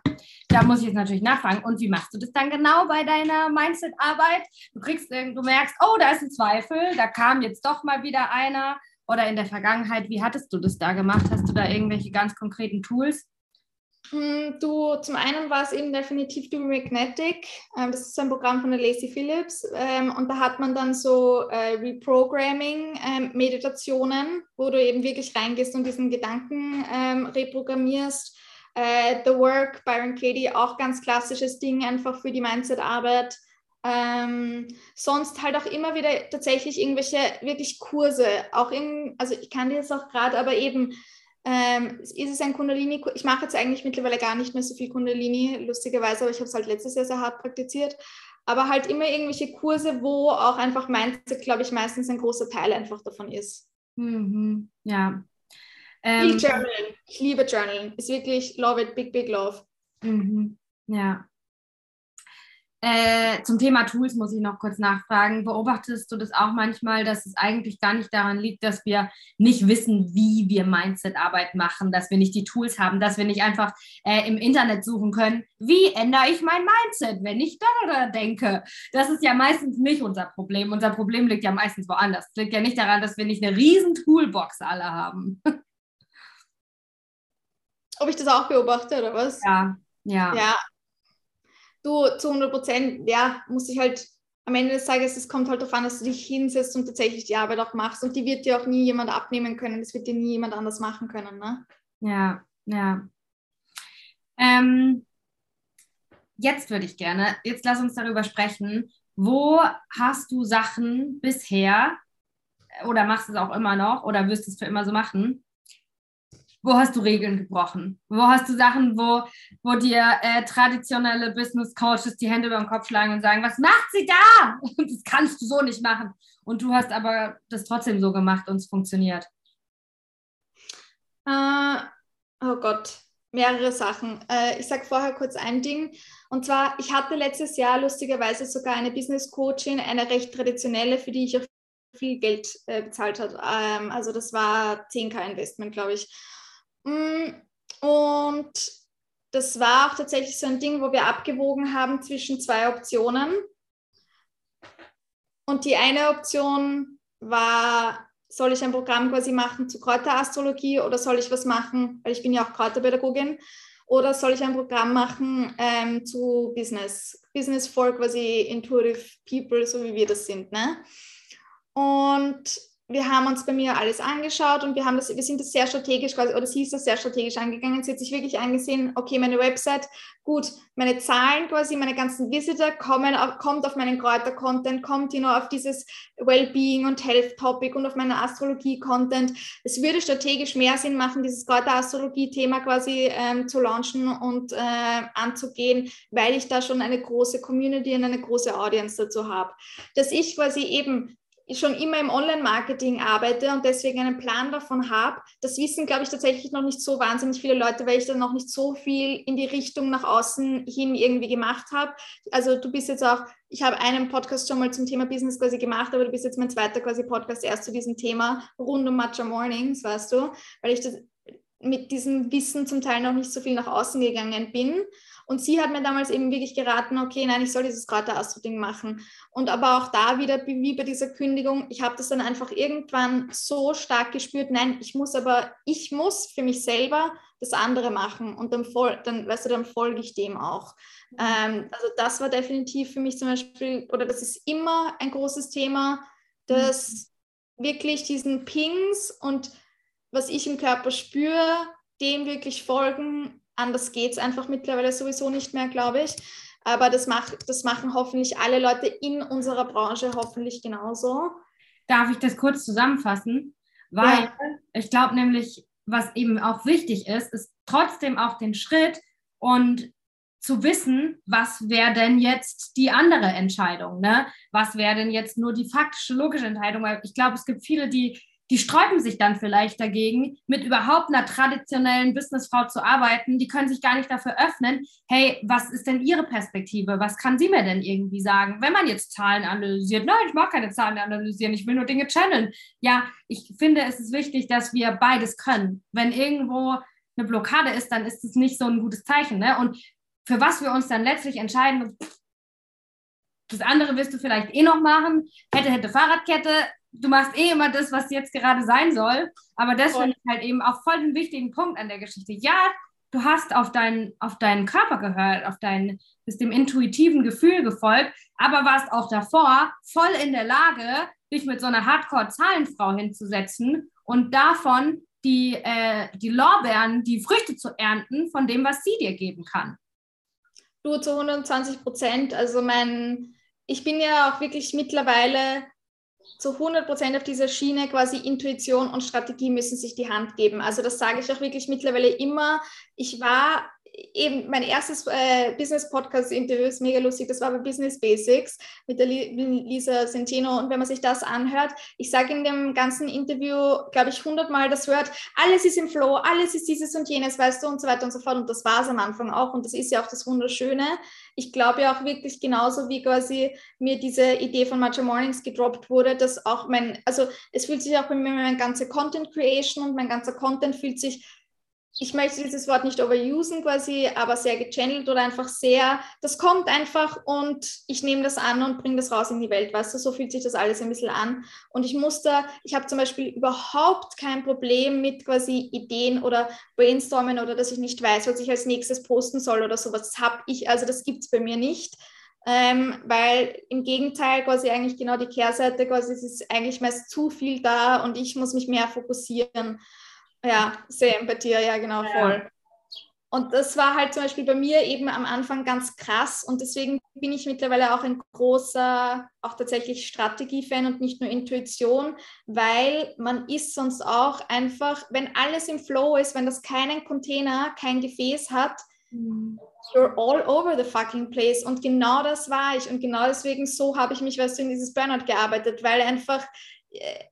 Da muss ich jetzt natürlich nachfragen. Und wie machst du das dann genau bei deiner Mindset-Arbeit? Du kriegst, du merkst, oh, da ist ein Zweifel, da kam jetzt doch mal wieder einer. Oder in der Vergangenheit, wie hattest du das da gemacht? Hast du da irgendwelche ganz konkreten Tools? Hm, du, zum einen war es eben definitiv Do Magnetic. Ähm, das ist ein Programm von der Lacey Phillips. Ähm, und da hat man dann so äh, Reprogramming-Meditationen, ähm, wo du eben wirklich reingehst und diesen Gedanken reprogrammierst. Äh, The Work, Byron Katie, auch ganz klassisches Ding einfach für die Mindset-Arbeit. Ähm, sonst halt auch immer wieder tatsächlich irgendwelche wirklich Kurse. Auch in, also ich kann dir jetzt auch gerade, aber eben ähm, ist es ein Kundalini? Ich mache jetzt eigentlich mittlerweile gar nicht mehr so viel Kundalini, lustigerweise, aber ich habe es halt letztes Jahr sehr hart praktiziert. Aber halt immer irgendwelche Kurse, wo auch einfach Mindset, glaube ich, meistens ein großer Teil einfach davon ist. Mhm. Ja. Ähm. Ich liebe Journalen. Ist wirklich love it, big, big love. Mhm. Ja. Äh, zum Thema Tools muss ich noch kurz nachfragen. Beobachtest du das auch manchmal, dass es eigentlich gar nicht daran liegt, dass wir nicht wissen, wie wir Mindset-Arbeit machen, dass wir nicht die Tools haben, dass wir nicht einfach äh, im Internet suchen können, wie ändere ich mein Mindset, wenn ich da oder denke? Das ist ja meistens nicht unser Problem. Unser Problem liegt ja meistens woanders. Es liegt ja nicht daran, dass wir nicht eine riesen Toolbox alle haben. Ob ich das auch beobachte oder was? Ja, ja. Ja, du zu 100 Prozent, ja, muss ich halt am Ende des Tages, es kommt halt darauf an, dass du dich hinsetzt und tatsächlich die Arbeit auch machst. Und die wird dir auch nie jemand abnehmen können. Das wird dir nie jemand anders machen können. Ne? Ja, ja. Ähm, jetzt würde ich gerne, jetzt lass uns darüber sprechen. Wo hast du Sachen bisher oder machst es auch immer noch oder wirst es für immer so machen, wo hast du Regeln gebrochen? Wo hast du Sachen, wo, wo dir äh, traditionelle Business Coaches die Hände über den Kopf schlagen und sagen, was macht sie da? Das kannst du so nicht machen. Und du hast aber das trotzdem so gemacht und es funktioniert. Uh, oh Gott, mehrere Sachen. Uh, ich sage vorher kurz ein Ding. Und zwar, ich hatte letztes Jahr lustigerweise sogar eine Business Coachin, eine recht traditionelle, für die ich auch viel Geld äh, bezahlt habe. Ähm, also das war 10k Investment, glaube ich. Mm, und das war auch tatsächlich so ein Ding, wo wir abgewogen haben zwischen zwei Optionen. Und die eine Option war, soll ich ein Programm quasi machen zu Kräuterastrologie oder soll ich was machen, weil ich bin ja auch Kräuterpädagogin, oder soll ich ein Programm machen ähm, zu Business, Business for quasi Intuitive People, so wie wir das sind. Ne? Und wir haben uns bei mir alles angeschaut und wir haben das, wir sind das sehr strategisch quasi, oder sie ist das sehr strategisch angegangen. Sie hat sich wirklich angesehen, okay, meine Website, gut, meine Zahlen quasi, meine ganzen Visitor kommen, kommt auf meinen Kräuter-Content, kommt you know, auf dieses Wellbeing und Health-Topic und auf meinen Astrologie-Content. Es würde strategisch mehr Sinn machen, dieses Kräuter-Astrologie-Thema quasi ähm, zu launchen und äh, anzugehen, weil ich da schon eine große Community und eine große Audience dazu habe. Dass ich quasi eben schon immer im Online-Marketing arbeite und deswegen einen Plan davon habe. Das wissen, glaube ich, tatsächlich noch nicht so wahnsinnig viele Leute, weil ich dann noch nicht so viel in die Richtung nach außen hin irgendwie gemacht habe. Also du bist jetzt auch, ich habe einen Podcast schon mal zum Thema Business quasi gemacht, aber du bist jetzt mein zweiter quasi Podcast erst zu diesem Thema rund um Matcha Mornings, weißt du, weil ich das mit diesem Wissen zum Teil noch nicht so viel nach außen gegangen bin. Und sie hat mir damals eben wirklich geraten, okay, nein, ich soll dieses Kräuterastro-Ding machen. Und aber auch da wieder, wie bei dieser Kündigung, ich habe das dann einfach irgendwann so stark gespürt, nein, ich muss aber, ich muss für mich selber das andere machen. Und dann, voll, dann weißt du, dann folge ich dem auch. Ähm, also das war definitiv für mich zum Beispiel, oder das ist immer ein großes Thema, dass mhm. wirklich diesen Pings und was ich im Körper spüre, dem wirklich folgen. Anders geht es einfach mittlerweile sowieso nicht mehr, glaube ich. Aber das, macht, das machen hoffentlich alle Leute in unserer Branche hoffentlich genauso. Darf ich das kurz zusammenfassen? Weil ja. ich glaube nämlich, was eben auch wichtig ist, ist trotzdem auch den Schritt und zu wissen, was wäre denn jetzt die andere Entscheidung, ne? Was wäre denn jetzt nur die faktische, logische Entscheidung? Weil ich glaube, es gibt viele, die die sträuben sich dann vielleicht dagegen, mit überhaupt einer traditionellen Businessfrau zu arbeiten. Die können sich gar nicht dafür öffnen. Hey, was ist denn Ihre Perspektive? Was kann sie mir denn irgendwie sagen? Wenn man jetzt Zahlen analysiert, nein, ich mag keine Zahlen analysieren, ich will nur Dinge channeln. Ja, ich finde, es ist wichtig, dass wir beides können. Wenn irgendwo eine Blockade ist, dann ist es nicht so ein gutes Zeichen. Ne? Und für was wir uns dann letztlich entscheiden, das andere wirst du vielleicht eh noch machen. Hätte, hätte Fahrradkette, du machst eh immer das, was jetzt gerade sein soll. Aber das finde ich halt eben auch voll den wichtigen Punkt an der Geschichte. Ja, du hast auf, dein, auf deinen Körper gehört, auf dein, bist dem intuitiven Gefühl gefolgt, aber warst auch davor voll in der Lage, dich mit so einer Hardcore-Zahlenfrau hinzusetzen und davon die, äh, die Lorbeeren, die Früchte zu ernten von dem, was sie dir geben kann. Du zu 120 Prozent. Also mein, ich bin ja auch wirklich mittlerweile zu 100 Prozent auf dieser Schiene quasi Intuition und Strategie müssen sich die Hand geben. Also das sage ich auch wirklich mittlerweile immer. Ich war eben mein erstes äh, Business-Podcast-Interview ist mega lustig. Das war bei Business Basics mit der Lisa Centeno. Und wenn man sich das anhört, ich sage in dem ganzen Interview, glaube ich, hundertmal das Wort, alles ist im Flow, alles ist dieses und jenes, weißt du, und so weiter und so fort. Und das war es am Anfang auch. Und das ist ja auch das Wunderschöne. Ich glaube ja auch wirklich genauso, wie quasi mir diese Idee von Matcha Mornings gedroppt wurde, dass auch mein, also es fühlt sich auch bei mir mein ganzer Content Creation und mein ganzer Content fühlt sich ich möchte dieses Wort nicht overusen quasi, aber sehr gechannelt oder einfach sehr, das kommt einfach und ich nehme das an und bringe das raus in die Welt, weißt du, so fühlt sich das alles ein bisschen an. Und ich muss da, ich habe zum Beispiel überhaupt kein Problem mit quasi Ideen oder Brainstormen oder dass ich nicht weiß, was ich als nächstes posten soll oder sowas. Das habe ich, also das gibt es bei mir nicht. Ähm, weil im Gegenteil quasi eigentlich genau die Kehrseite quasi es ist eigentlich meist zu viel da und ich muss mich mehr fokussieren. Ja, same bei dir, ja, genau, voll. Und das war halt zum Beispiel bei mir eben am Anfang ganz krass und deswegen bin ich mittlerweile auch ein großer, auch tatsächlich Strategie-Fan und nicht nur Intuition, weil man ist sonst auch einfach, wenn alles im Flow ist, wenn das keinen Container, kein Gefäß hat, mhm. you're all over the fucking place. Und genau das war ich und genau deswegen so habe ich mich, weißt du, in dieses Burnout gearbeitet, weil einfach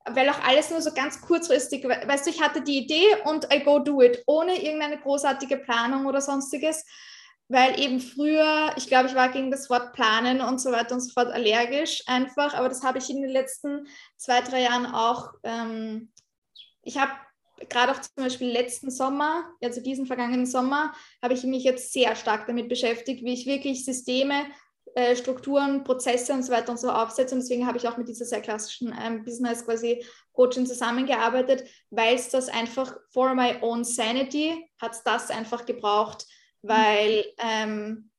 weil auch alles nur so ganz kurzfristig, weißt du, ich hatte die Idee und I go do it, ohne irgendeine großartige Planung oder sonstiges, weil eben früher, ich glaube, ich war gegen das Wort planen und so weiter und so fort allergisch einfach, aber das habe ich in den letzten zwei, drei Jahren auch, ähm, ich habe gerade auch zum Beispiel letzten Sommer, also diesen vergangenen Sommer, habe ich mich jetzt sehr stark damit beschäftigt, wie ich wirklich Systeme äh, Strukturen, Prozesse und so weiter und so aufsetze. Und deswegen habe ich auch mit dieser sehr klassischen ähm, Business quasi Coaching zusammengearbeitet, weil es das einfach for my own sanity hat es das einfach gebraucht, weil ähm,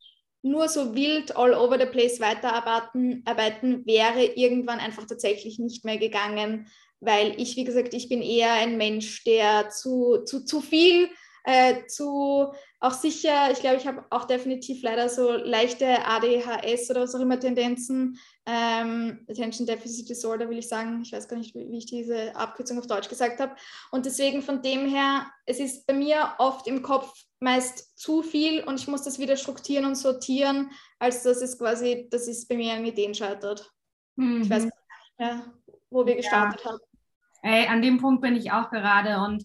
nur so wild all over the place weiterarbeiten arbeiten, wäre irgendwann einfach tatsächlich nicht mehr gegangen, weil ich, wie gesagt, ich bin eher ein Mensch, der zu, zu, zu viel äh, zu auch sicher, ich glaube, ich habe auch definitiv leider so leichte ADHS oder was auch immer Tendenzen, ähm, Attention Deficit Disorder will ich sagen, ich weiß gar nicht, wie, ich diese Abkürzung auf Deutsch gesagt habe. Und deswegen von dem her, es ist bei mir oft im Kopf meist zu viel und ich muss das wieder strukturieren und sortieren, als dass es quasi, das ist bei mir an Ideen scheitert. Mhm. Ich weiß mhm. nicht mehr, wo wir gestartet ja. haben. Ey, an dem Punkt bin ich auch gerade und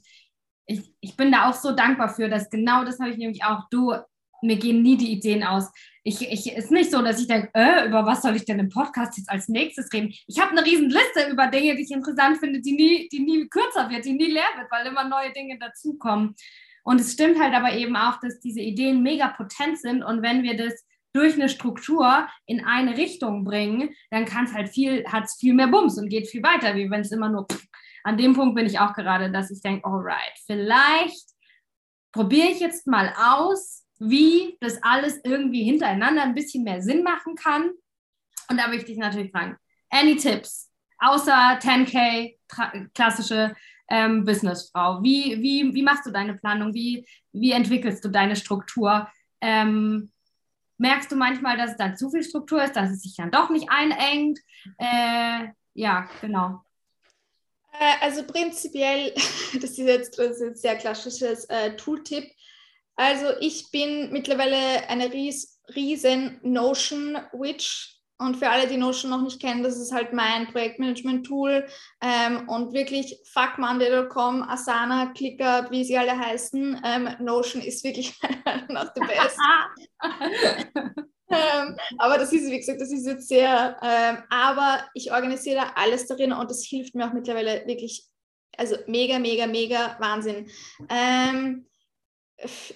ich, ich bin da auch so dankbar für, dass genau das habe ich nämlich auch, du mir gehen nie die Ideen aus. Ich, ich ist nicht so, dass ich denke, äh, über was soll ich denn im Podcast jetzt als nächstes reden? Ich habe eine riesen Liste über Dinge, die ich interessant finde, die nie, die nie kürzer wird, die nie leer wird, weil immer neue Dinge dazukommen. Und es stimmt halt aber eben auch, dass diese Ideen mega potent sind und wenn wir das durch eine Struktur in eine Richtung bringen, dann kann es halt viel, hat es viel mehr Bums und geht viel weiter, wie wenn es immer nur. An dem Punkt bin ich auch gerade, dass ich denke, alright, vielleicht probiere ich jetzt mal aus, wie das alles irgendwie hintereinander ein bisschen mehr Sinn machen kann. Und da möchte ich natürlich fragen, any Tipps? Außer 10K, klassische ähm, Businessfrau. Wie, wie, wie machst du deine Planung? Wie, wie entwickelst du deine Struktur? Ähm, merkst du manchmal, dass es dann zu viel Struktur ist, dass es sich dann doch nicht einengt? Äh, ja, genau. Äh, also prinzipiell, das ist jetzt, das ist jetzt sehr klassisches äh, Tooltip. Also ich bin mittlerweile eine ries, riesen Notion-Witch. Und für alle, die Notion noch nicht kennen, das ist halt mein Projektmanagement-Tool. Ähm, und wirklich fuckmonday.com, Asana, ClickUp, wie sie alle heißen. Ähm, Notion ist wirklich nach the best. Ähm, aber das ist, wie gesagt, das ist jetzt sehr, ähm, aber ich organisiere da alles darin und das hilft mir auch mittlerweile wirklich, also mega, mega, mega Wahnsinn. Ähm,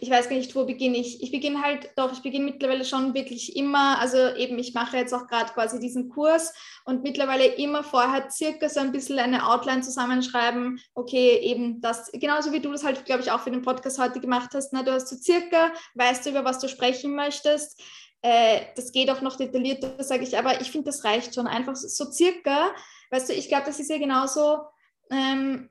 ich weiß gar nicht, wo beginne ich. Ich beginne halt, doch, ich beginne mittlerweile schon wirklich immer, also eben, ich mache jetzt auch gerade quasi diesen Kurs und mittlerweile immer vorher circa so ein bisschen eine Outline zusammenschreiben. Okay, eben das, genauso wie du das halt, glaube ich, auch für den Podcast heute gemacht hast. Ne? Du hast so circa, weißt du, über was du sprechen möchtest. Äh, das geht auch noch detaillierter, sage ich, aber ich finde, das reicht schon einfach so, circa. Weißt du, ich glaube, das ist ja genauso. Ähm,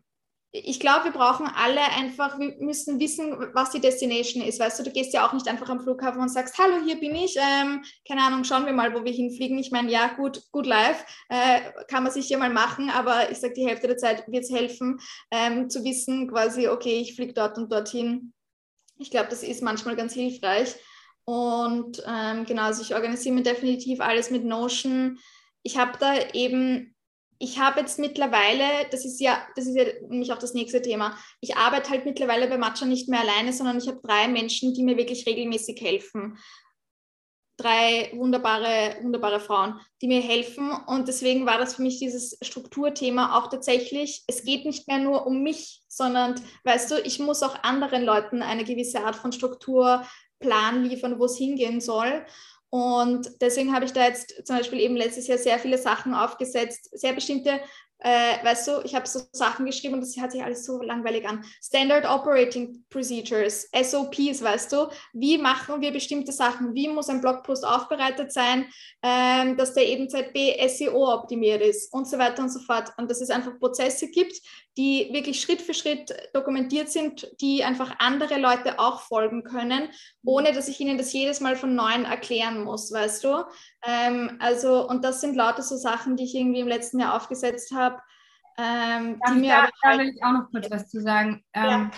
ich glaube, wir brauchen alle einfach, wir müssen wissen, was die Destination ist. Weißt du, du gehst ja auch nicht einfach am Flughafen und sagst, hallo, hier bin ich, ähm, keine Ahnung, schauen wir mal, wo wir hinfliegen. Ich meine, ja, gut, gut live, äh, kann man sicher mal machen, aber ich sage, die Hälfte der Zeit wird es helfen, ähm, zu wissen, quasi, okay, ich fliege dort und dorthin. Ich glaube, das ist manchmal ganz hilfreich. Und ähm, genau, also ich organisiere mir definitiv alles mit Notion. Ich habe da eben ich habe jetzt mittlerweile, das ist ja, das ist ja nämlich auch das nächste Thema, ich arbeite halt mittlerweile bei Matcha nicht mehr alleine, sondern ich habe drei Menschen, die mir wirklich regelmäßig helfen. Drei wunderbare, wunderbare Frauen, die mir helfen. Und deswegen war das für mich dieses Strukturthema auch tatsächlich, es geht nicht mehr nur um mich, sondern, weißt du, ich muss auch anderen Leuten eine gewisse Art von Strukturplan liefern, wo es hingehen soll. Und deswegen habe ich da jetzt zum Beispiel eben letztes Jahr sehr viele Sachen aufgesetzt, sehr bestimmte äh, weißt du, ich habe so Sachen geschrieben und das hört sich alles so langweilig an. Standard Operating Procedures, SOPs, weißt du, wie machen wir bestimmte Sachen, wie muss ein Blogpost aufbereitet sein, ähm, dass der eben ZB SEO optimiert ist und so weiter und so fort. Und dass es einfach Prozesse gibt, die wirklich Schritt für Schritt dokumentiert sind, die einfach andere Leute auch folgen können, ohne dass ich ihnen das jedes Mal von neuem erklären muss, weißt du. Ähm, also, und das sind lauter so Sachen, die ich irgendwie im letzten Jahr aufgesetzt habe. Ähm, die mir da, da will ich auch noch kurz was zu sagen. Ähm, ja.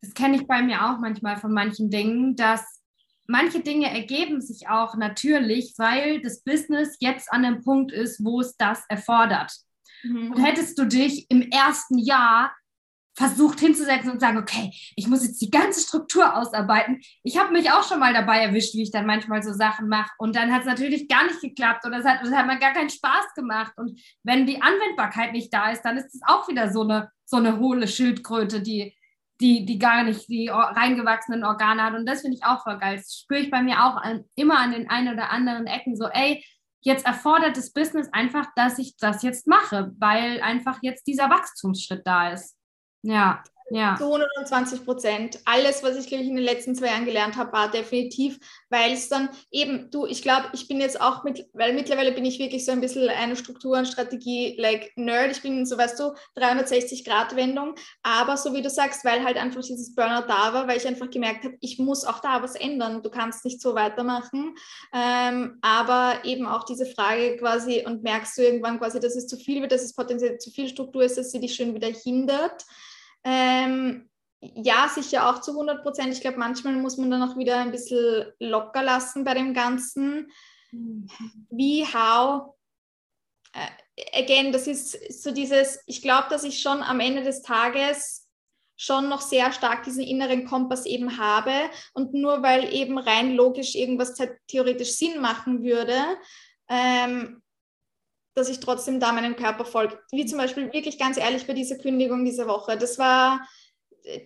Das kenne ich bei mir auch manchmal von manchen Dingen, dass manche Dinge ergeben sich auch natürlich, weil das Business jetzt an dem Punkt ist, wo es das erfordert. Mhm. Und hättest du dich im ersten Jahr versucht hinzusetzen und sagen, okay, ich muss jetzt die ganze Struktur ausarbeiten. Ich habe mich auch schon mal dabei erwischt, wie ich dann manchmal so Sachen mache. Und dann hat es natürlich gar nicht geklappt oder es hat, hat mir gar keinen Spaß gemacht. Und wenn die Anwendbarkeit nicht da ist, dann ist es auch wieder so eine, so eine hohle Schildkröte, die, die, die gar nicht die reingewachsenen Organe hat. Und das finde ich auch voll geil. Das spüre ich bei mir auch an, immer an den ein oder anderen Ecken so, ey, jetzt erfordert das Business einfach, dass ich das jetzt mache, weil einfach jetzt dieser Wachstumsschritt da ist. Ja, ja. Zu 120 Prozent. Alles, was ich, glaube ich, in den letzten zwei Jahren gelernt habe, war definitiv, weil es dann eben, du, ich glaube, ich bin jetzt auch mit, weil mittlerweile bin ich wirklich so ein bisschen eine Struktur- und Strategie-like-Nerd. Ich bin so, weißt du, 360-Grad-Wendung. Aber so wie du sagst, weil halt einfach dieses Burnout da war, weil ich einfach gemerkt habe, ich muss auch da was ändern. Du kannst nicht so weitermachen. Ähm, aber eben auch diese Frage quasi, und merkst du irgendwann quasi, dass es zu viel wird, dass es potenziell zu viel Struktur ist, dass sie dich schön wieder hindert. Ähm, ja, sicher auch zu 100 Prozent. Ich glaube, manchmal muss man dann auch wieder ein bisschen locker lassen bei dem Ganzen. Wie, how? Äh, again, das ist so dieses, ich glaube, dass ich schon am Ende des Tages schon noch sehr stark diesen inneren Kompass eben habe und nur weil eben rein logisch irgendwas theoretisch Sinn machen würde, ähm, dass ich trotzdem da meinem Körper folge. Wie zum Beispiel wirklich ganz ehrlich bei dieser Kündigung diese Woche. Das war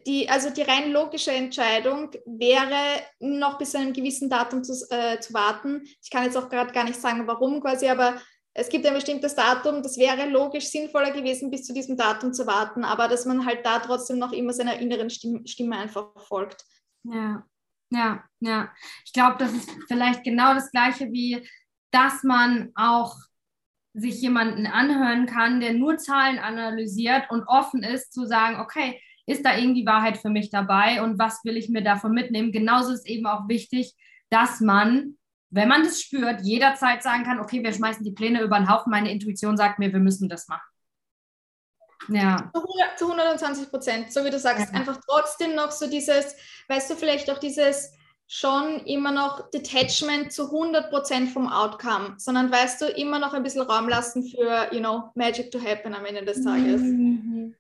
die, also die rein logische Entscheidung wäre, noch bis zu einem gewissen Datum zu, äh, zu warten. Ich kann jetzt auch gerade gar nicht sagen, warum quasi, aber es gibt ein bestimmtes Datum, das wäre logisch sinnvoller gewesen, bis zu diesem Datum zu warten, aber dass man halt da trotzdem noch immer seiner inneren Stimme, Stimme einfach folgt. Ja, ja, ja. Ich glaube, das ist vielleicht genau das Gleiche wie, dass man auch sich jemanden anhören kann, der nur Zahlen analysiert und offen ist zu sagen, okay, ist da irgendwie Wahrheit für mich dabei und was will ich mir davon mitnehmen? Genauso ist eben auch wichtig, dass man wenn man das spürt, jederzeit sagen kann, okay, wir schmeißen die Pläne über den Haufen, meine Intuition sagt mir, wir müssen das machen. Ja. Zu 120 Prozent, so wie du sagst, ja. einfach trotzdem noch so dieses, weißt du, vielleicht auch dieses schon immer noch Detachment zu 100 Prozent vom Outcome, sondern weißt du, immer noch ein bisschen Raum lassen für, you know, Magic to happen am Ende des Tages. Mhm.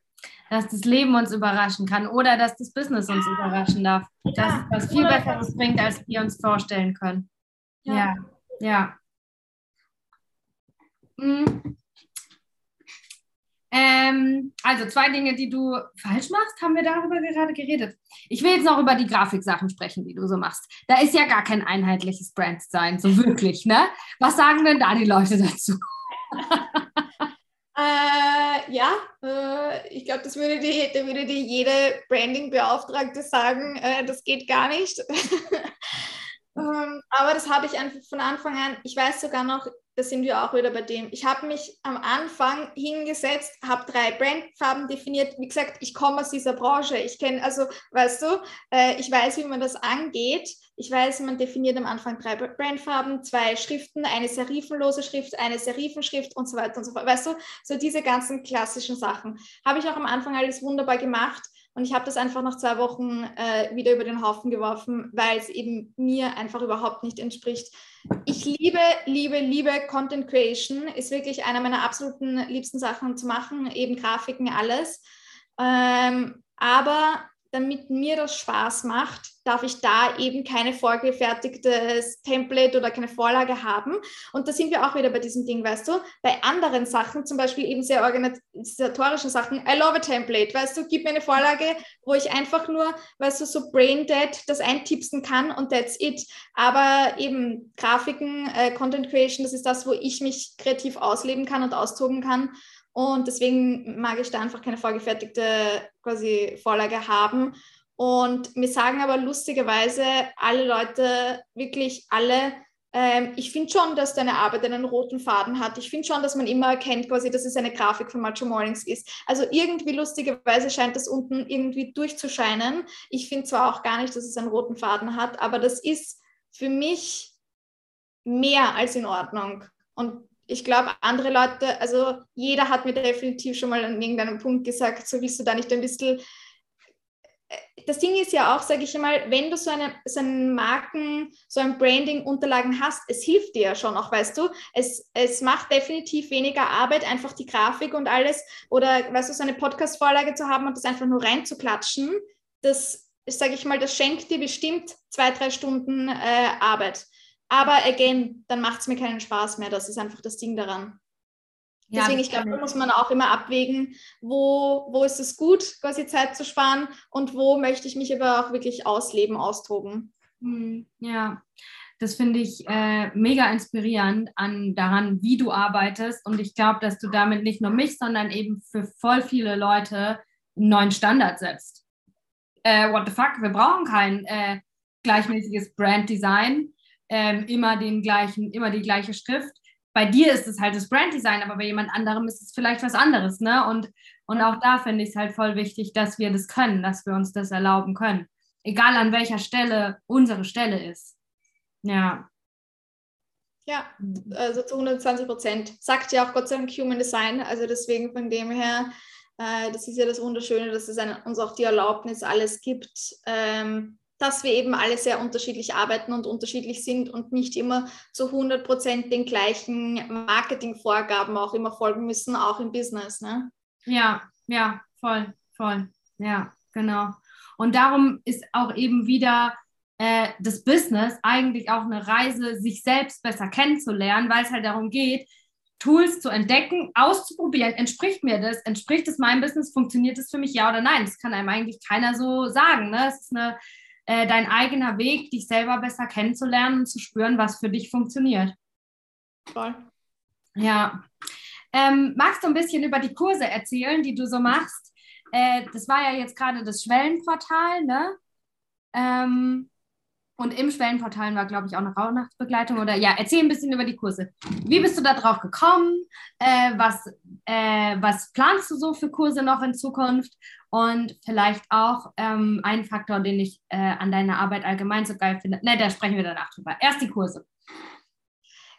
Dass das Leben uns überraschen kann oder dass das Business uns überraschen darf. Dass ja. es was viel Besseres bringt, als wir uns vorstellen können. Ja, ja. Mhm. Ähm, also zwei Dinge, die du falsch machst, haben wir darüber gerade geredet. Ich will jetzt noch über die Grafiksachen sprechen, die du so machst. Da ist ja gar kein einheitliches Branddesign, so wirklich, ne? Was sagen denn da die Leute dazu? äh, ja, äh, ich glaube, das würde dir, da würde dir jede Branding-Beauftragte sagen, äh, das geht gar nicht. Ähm, aber das habe ich einfach von Anfang an, ich weiß sogar noch, da sind wir auch wieder bei dem. Ich habe mich am Anfang hingesetzt, habe drei Brandfarben definiert. Wie gesagt, ich komme aus dieser Branche. Ich kenne, also, weißt du, äh, ich weiß, wie man das angeht. Ich weiß, man definiert am Anfang drei Brandfarben, zwei Schriften, eine serifenlose Schrift, eine Serifenschrift und so weiter und so fort. Weißt du, so diese ganzen klassischen Sachen. Habe ich auch am Anfang alles wunderbar gemacht. Und ich habe das einfach nach zwei Wochen äh, wieder über den Haufen geworfen, weil es eben mir einfach überhaupt nicht entspricht. Ich liebe, liebe, liebe Content Creation, ist wirklich einer meiner absoluten liebsten Sachen zu machen, eben Grafiken, alles. Ähm, aber damit mir das Spaß macht, darf ich da eben keine vorgefertigtes Template oder keine Vorlage haben. Und da sind wir auch wieder bei diesem Ding, weißt du, bei anderen Sachen, zum Beispiel eben sehr organisatorischen Sachen, I love a Template, weißt du, gib mir eine Vorlage, wo ich einfach nur, weißt du, so brain dead das eintipsen kann und that's it. Aber eben Grafiken, äh, Content Creation, das ist das, wo ich mich kreativ ausleben kann und austoben kann. Und deswegen mag ich da einfach keine vorgefertigte quasi Vorlage haben. Und mir sagen aber lustigerweise alle Leute, wirklich alle, ähm, ich finde schon, dass deine Arbeit einen roten Faden hat. Ich finde schon, dass man immer erkennt, quasi, dass es eine Grafik von Macho Mornings ist. Also irgendwie lustigerweise scheint das unten irgendwie durchzuscheinen. Ich finde zwar auch gar nicht, dass es einen roten Faden hat, aber das ist für mich mehr als in Ordnung. Und ich glaube, andere Leute, also jeder hat mir definitiv schon mal an irgendeinem Punkt gesagt, so willst du da nicht ein bisschen. Das Ding ist ja auch, sage ich einmal, wenn du so eine, so einen Marken, so ein Branding-Unterlagen hast, es hilft dir ja schon auch, weißt du. Es, es macht definitiv weniger Arbeit, einfach die Grafik und alles oder, weißt du, so eine Podcast-Vorlage zu haben und das einfach nur reinzuklatschen. Das, sage ich mal, das schenkt dir bestimmt zwei, drei Stunden äh, Arbeit. Aber again, dann macht es mir keinen Spaß mehr. Das ist einfach das Ding daran. Ja, Deswegen, ich glaube, da muss man auch immer abwägen, wo, wo ist es gut, quasi Zeit zu sparen und wo möchte ich mich aber auch wirklich ausleben, austoben. Hm, ja, das finde ich äh, mega inspirierend an daran, wie du arbeitest. Und ich glaube, dass du damit nicht nur mich, sondern eben für voll viele Leute einen neuen Standard setzt. Äh, what the fuck, wir brauchen kein äh, gleichmäßiges Branddesign ähm, immer den gleichen, immer die gleiche Schrift. Bei dir ist es halt das Branddesign, aber bei jemand anderem ist es vielleicht was anderes, ne? Und, und auch da finde ich es halt voll wichtig, dass wir das können, dass wir uns das erlauben können. Egal an welcher Stelle unsere Stelle ist. Ja. Ja, also zu 120 Prozent. Sagt ja auch Gott sei Dank Human Design. Also deswegen von dem her, äh, das ist ja das Wunderschöne, dass es eine, uns auch die Erlaubnis alles gibt, ähm, dass wir eben alle sehr unterschiedlich arbeiten und unterschiedlich sind und nicht immer zu 100 Prozent den gleichen Marketingvorgaben auch immer folgen müssen, auch im Business. Ne? Ja, ja, voll, voll, ja. genau. Und darum ist auch eben wieder äh, das Business eigentlich auch eine Reise, sich selbst besser kennenzulernen, weil es halt darum geht, Tools zu entdecken, auszuprobieren. Entspricht mir das? Entspricht es meinem Business? Funktioniert es für mich? Ja oder nein? Das kann einem eigentlich keiner so sagen. Ne? Es ist eine, äh, dein eigener Weg, dich selber besser kennenzulernen und zu spüren, was für dich funktioniert. Voll. Ja. Ähm, magst du ein bisschen über die Kurse erzählen, die du so machst? Äh, das war ja jetzt gerade das Schwellenportal, ne? Ähm, und im Schwellenportal war, glaube ich, auch eine Rauhnachtsbegleitung. Oder ja, erzähl ein bisschen über die Kurse. Wie bist du da drauf gekommen? Äh, was, äh, was planst du so für Kurse noch in Zukunft? Und vielleicht auch ähm, ein Faktor, den ich äh, an deiner Arbeit allgemein so geil finde. Ne, da sprechen wir danach drüber. Erst die Kurse.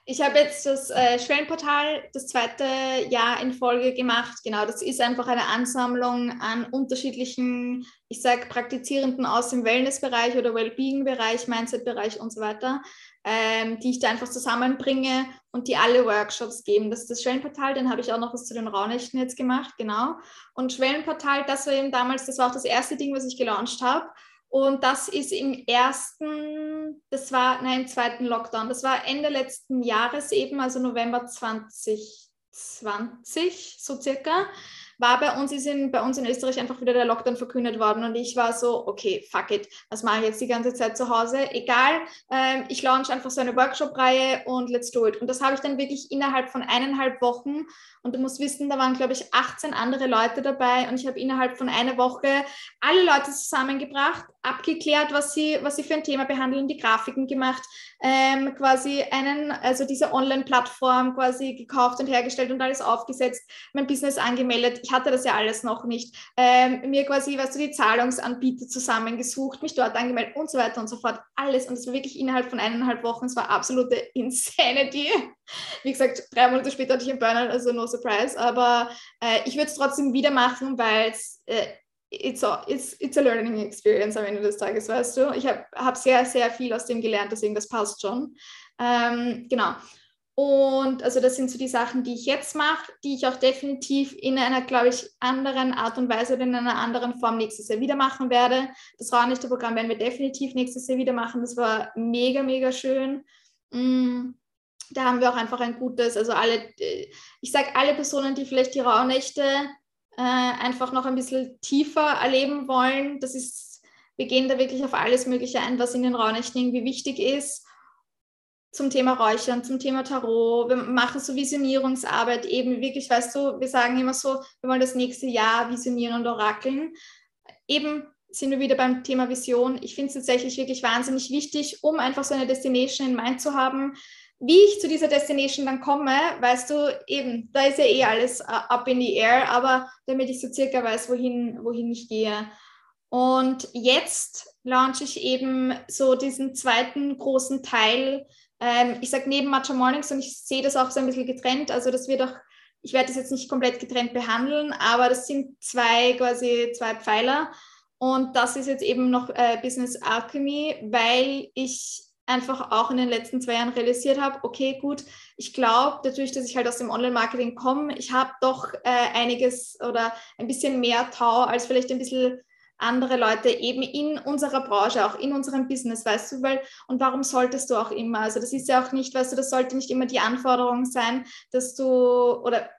Ich habe jetzt das äh, Schwellenportal das zweite Jahr in Folge gemacht. Genau, das ist einfach eine Ansammlung an unterschiedlichen, ich sage, Praktizierenden aus dem Wellness-Bereich oder Wellbeing-Bereich, Mindset-Bereich und so weiter, ähm, die ich da einfach zusammenbringe und die alle Workshops geben. Das ist das Schwellenportal, dann habe ich auch noch was zu den Raunächten jetzt gemacht, genau. Und Schwellenportal, das war eben damals, das war auch das erste Ding, was ich gelauncht habe. Und das ist im ersten, das war, nein, im zweiten Lockdown. Das war Ende letzten Jahres eben, also November 2020, so circa war bei uns, ist in, bei uns in Österreich einfach wieder der Lockdown verkündet worden und ich war so, okay, fuck it, was mache ich jetzt die ganze Zeit zu Hause? Egal, ähm, ich launch einfach so eine Workshop-Reihe und let's do it. Und das habe ich dann wirklich innerhalb von eineinhalb Wochen und du musst wissen, da waren, glaube ich, 18 andere Leute dabei und ich habe innerhalb von einer Woche alle Leute zusammengebracht, abgeklärt, was sie, was sie für ein Thema behandeln, die Grafiken gemacht, ähm, quasi einen, also diese Online-Plattform quasi gekauft und hergestellt und alles aufgesetzt, mein Business angemeldet. Ich hatte das ja alles noch nicht. Ähm, mir quasi, weißt du, die Zahlungsanbieter zusammengesucht, mich dort angemeldet und so weiter und so fort. Alles. Und es war wirklich innerhalb von eineinhalb Wochen. Es war absolute Insanity. Wie gesagt, drei Monate später hatte ich einen Burnout, also no surprise. Aber äh, ich würde es trotzdem wieder machen, weil es äh, it's a, it's, it's a learning experience am Ende des Tages, weißt du. Ich habe hab sehr, sehr viel aus dem gelernt, deswegen das passt schon. Ähm, genau. Und also das sind so die Sachen, die ich jetzt mache, die ich auch definitiv in einer, glaube ich, anderen Art und Weise oder in einer anderen Form nächstes Jahr wieder machen werde. Das Raunichter-Programm werden wir definitiv nächstes Jahr wieder machen. Das war mega, mega schön. Mm, da haben wir auch einfach ein gutes, also alle, äh, ich sage alle Personen, die vielleicht die Rauhnächte äh, einfach noch ein bisschen tiefer erleben wollen. Das ist, wir gehen da wirklich auf alles Mögliche ein, was in den Raunächten irgendwie wichtig ist. Zum Thema Räuchern, zum Thema Tarot. Wir machen so Visionierungsarbeit eben wirklich, weißt du, wir sagen immer so, wir wollen das nächste Jahr visionieren und orakeln. Eben sind wir wieder beim Thema Vision. Ich finde es tatsächlich wirklich wahnsinnig wichtig, um einfach so eine Destination in Mind zu haben, wie ich zu dieser Destination dann komme, weißt du, eben, da ist ja eh alles uh, up in the air, aber damit ich so circa weiß, wohin, wohin ich gehe. Und jetzt launche ich eben so diesen zweiten großen Teil. Ähm, ich sage neben Matcha Mornings und ich sehe das auch so ein bisschen getrennt. Also das wird auch, ich werde das jetzt nicht komplett getrennt behandeln, aber das sind zwei quasi zwei Pfeiler. Und das ist jetzt eben noch äh, Business Alchemy, weil ich einfach auch in den letzten zwei Jahren realisiert habe, okay, gut, ich glaube, dadurch, dass ich halt aus dem Online-Marketing komme, ich habe doch äh, einiges oder ein bisschen mehr Tau als vielleicht ein bisschen andere Leute eben in unserer Branche, auch in unserem Business, weißt du, weil, und warum solltest du auch immer, also das ist ja auch nicht, weißt du, das sollte nicht immer die Anforderung sein, dass du, oder,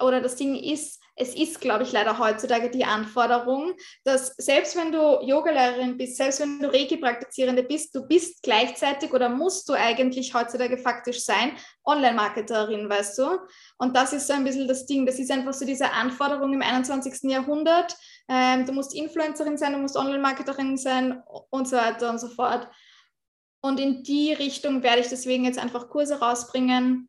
oder das Ding ist, es ist, glaube ich, leider heutzutage die Anforderung, dass selbst wenn du Yogalehrerin bist, selbst wenn du Reiki-Praktizierende bist, du bist gleichzeitig oder musst du eigentlich heutzutage faktisch sein, Online-Marketerin, weißt du? Und das ist so ein bisschen das Ding. Das ist einfach so diese Anforderung im 21. Jahrhundert. Ähm, du musst Influencerin sein, du musst Online-Marketerin sein und so weiter und so fort. Und in die Richtung werde ich deswegen jetzt einfach Kurse rausbringen.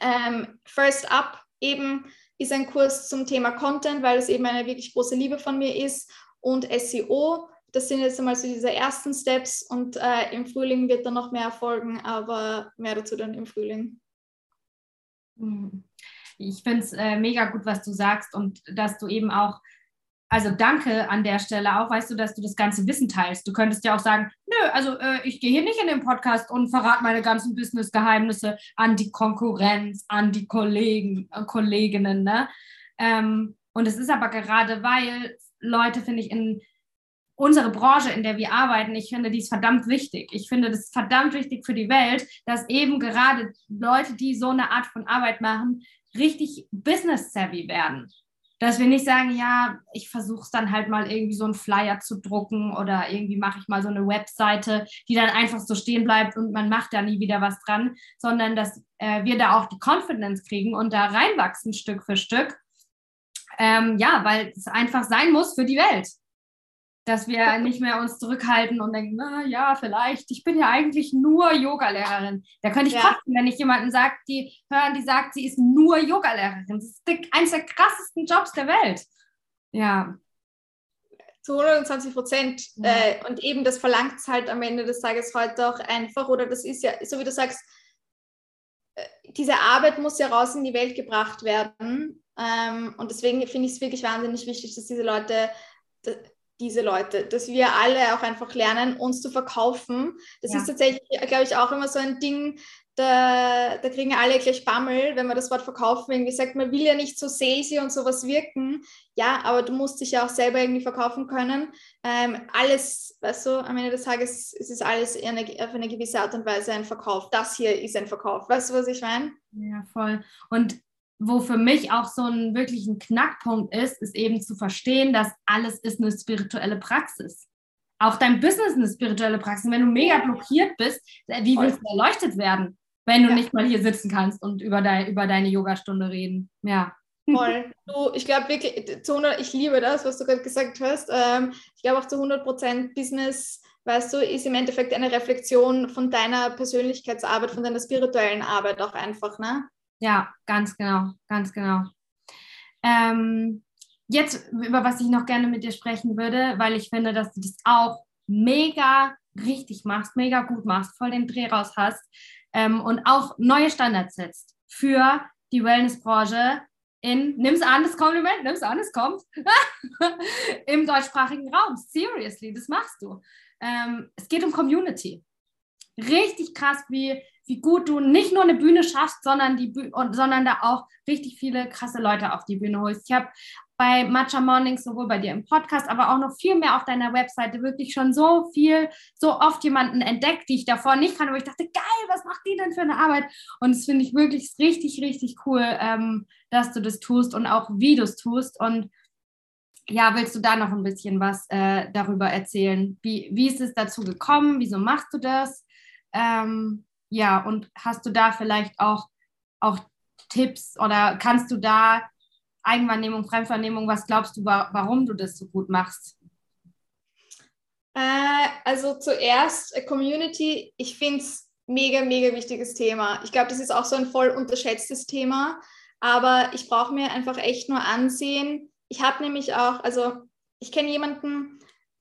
Ähm, First Up eben ist ein Kurs zum Thema Content, weil es eben eine wirklich große Liebe von mir ist und SEO. Das sind jetzt einmal so diese ersten Steps und äh, im Frühling wird dann noch mehr folgen, aber mehr dazu dann im Frühling. Hm. Ich finde es äh, mega gut, was du sagst und dass du eben auch also danke an der Stelle auch, weißt du, dass du das ganze Wissen teilst. Du könntest ja auch sagen, nö, also äh, ich gehe hier nicht in den Podcast und verrate meine ganzen Business-Geheimnisse an die Konkurrenz, an die Kollegen, äh, Kolleginnen. Ne? Ähm, und es ist aber gerade, weil Leute, finde ich, in unsere Branche, in der wir arbeiten, ich finde, die ist verdammt wichtig. Ich finde, das ist verdammt wichtig für die Welt, dass eben gerade Leute, die so eine Art von Arbeit machen, richtig business-savvy werden. Dass wir nicht sagen, ja, ich versuche es dann halt mal irgendwie so einen Flyer zu drucken oder irgendwie mache ich mal so eine Webseite, die dann einfach so stehen bleibt und man macht da nie wieder was dran, sondern dass äh, wir da auch die Confidence kriegen und da reinwachsen Stück für Stück. Ähm, ja, weil es einfach sein muss für die Welt dass wir nicht mehr uns zurückhalten und denken, na ja, vielleicht, ich bin ja eigentlich nur Yogalehrerin. Da könnte ich ja. kotzen, wenn ich jemanden sagt, die hören, die sagt, sie ist nur Yogalehrerin. Das ist eines der krassesten Jobs der Welt. Ja. Zu 120 Prozent. Ja. Äh, und eben das verlangt es halt am Ende des Tages heute auch einfach. Oder das ist ja, so wie du sagst, äh, diese Arbeit muss ja raus in die Welt gebracht werden. Ähm, und deswegen finde ich es wirklich wahnsinnig wichtig, dass diese Leute diese Leute, dass wir alle auch einfach lernen, uns zu verkaufen. Das ja. ist tatsächlich, glaube ich, auch immer so ein Ding, da, da, kriegen alle gleich Bammel, wenn man das Wort verkaufen irgendwie sagt, man will ja nicht so salesy und sowas wirken. Ja, aber du musst dich ja auch selber irgendwie verkaufen können. Ähm, alles, weißt du, am Ende des Tages ist es alles eine, auf eine gewisse Art und Weise ein Verkauf. Das hier ist ein Verkauf. Weißt du, was ich meine? Ja, voll. Und wo für mich auch so ein wirklichen Knackpunkt ist, ist eben zu verstehen, dass alles ist eine spirituelle Praxis. Auch dein Business ist eine spirituelle Praxis. Wenn du mega blockiert bist, äh, wie willst du erleuchtet werden, wenn du ja. nicht mal hier sitzen kannst und über, dein, über deine Yogastunde reden? Ja. Voll. Du, ich glaube wirklich, zu 100, ich liebe das, was du gerade gesagt hast. Ähm, ich glaube auch zu 100 Prozent Business, weißt du, ist im Endeffekt eine Reflexion von deiner Persönlichkeitsarbeit, von deiner spirituellen Arbeit auch einfach, ne? Ja, ganz genau, ganz genau. Ähm, jetzt, über was ich noch gerne mit dir sprechen würde, weil ich finde, dass du das auch mega richtig machst, mega gut machst, voll den Dreh raus hast ähm, und auch neue Standards setzt für die Wellnessbranche in, nimm's an, das Kompliment, nimm's an, es kommt, im deutschsprachigen Raum. Seriously, das machst du. Ähm, es geht um Community. Richtig krass, wie wie gut du nicht nur eine Bühne schaffst, sondern, die Bühne, sondern da auch richtig viele krasse Leute auf die Bühne holst. Ich habe bei Matcha Mornings sowohl bei dir im Podcast, aber auch noch viel mehr auf deiner Webseite wirklich schon so viel, so oft jemanden entdeckt, die ich davor nicht kannte, wo ich dachte, geil, was macht die denn für eine Arbeit? Und das finde ich wirklich richtig, richtig cool, ähm, dass du das tust und auch wie du es tust. Und ja, willst du da noch ein bisschen was äh, darüber erzählen? Wie, wie ist es dazu gekommen? Wieso machst du das? Ähm, ja, und hast du da vielleicht auch, auch Tipps oder kannst du da Eigenvernehmung, Fremdvernehmung, was glaubst du, warum du das so gut machst? Äh, also zuerst äh, Community, ich finde es mega, mega wichtiges Thema. Ich glaube, das ist auch so ein voll unterschätztes Thema, aber ich brauche mir einfach echt nur ansehen. Ich habe nämlich auch, also ich kenne jemanden,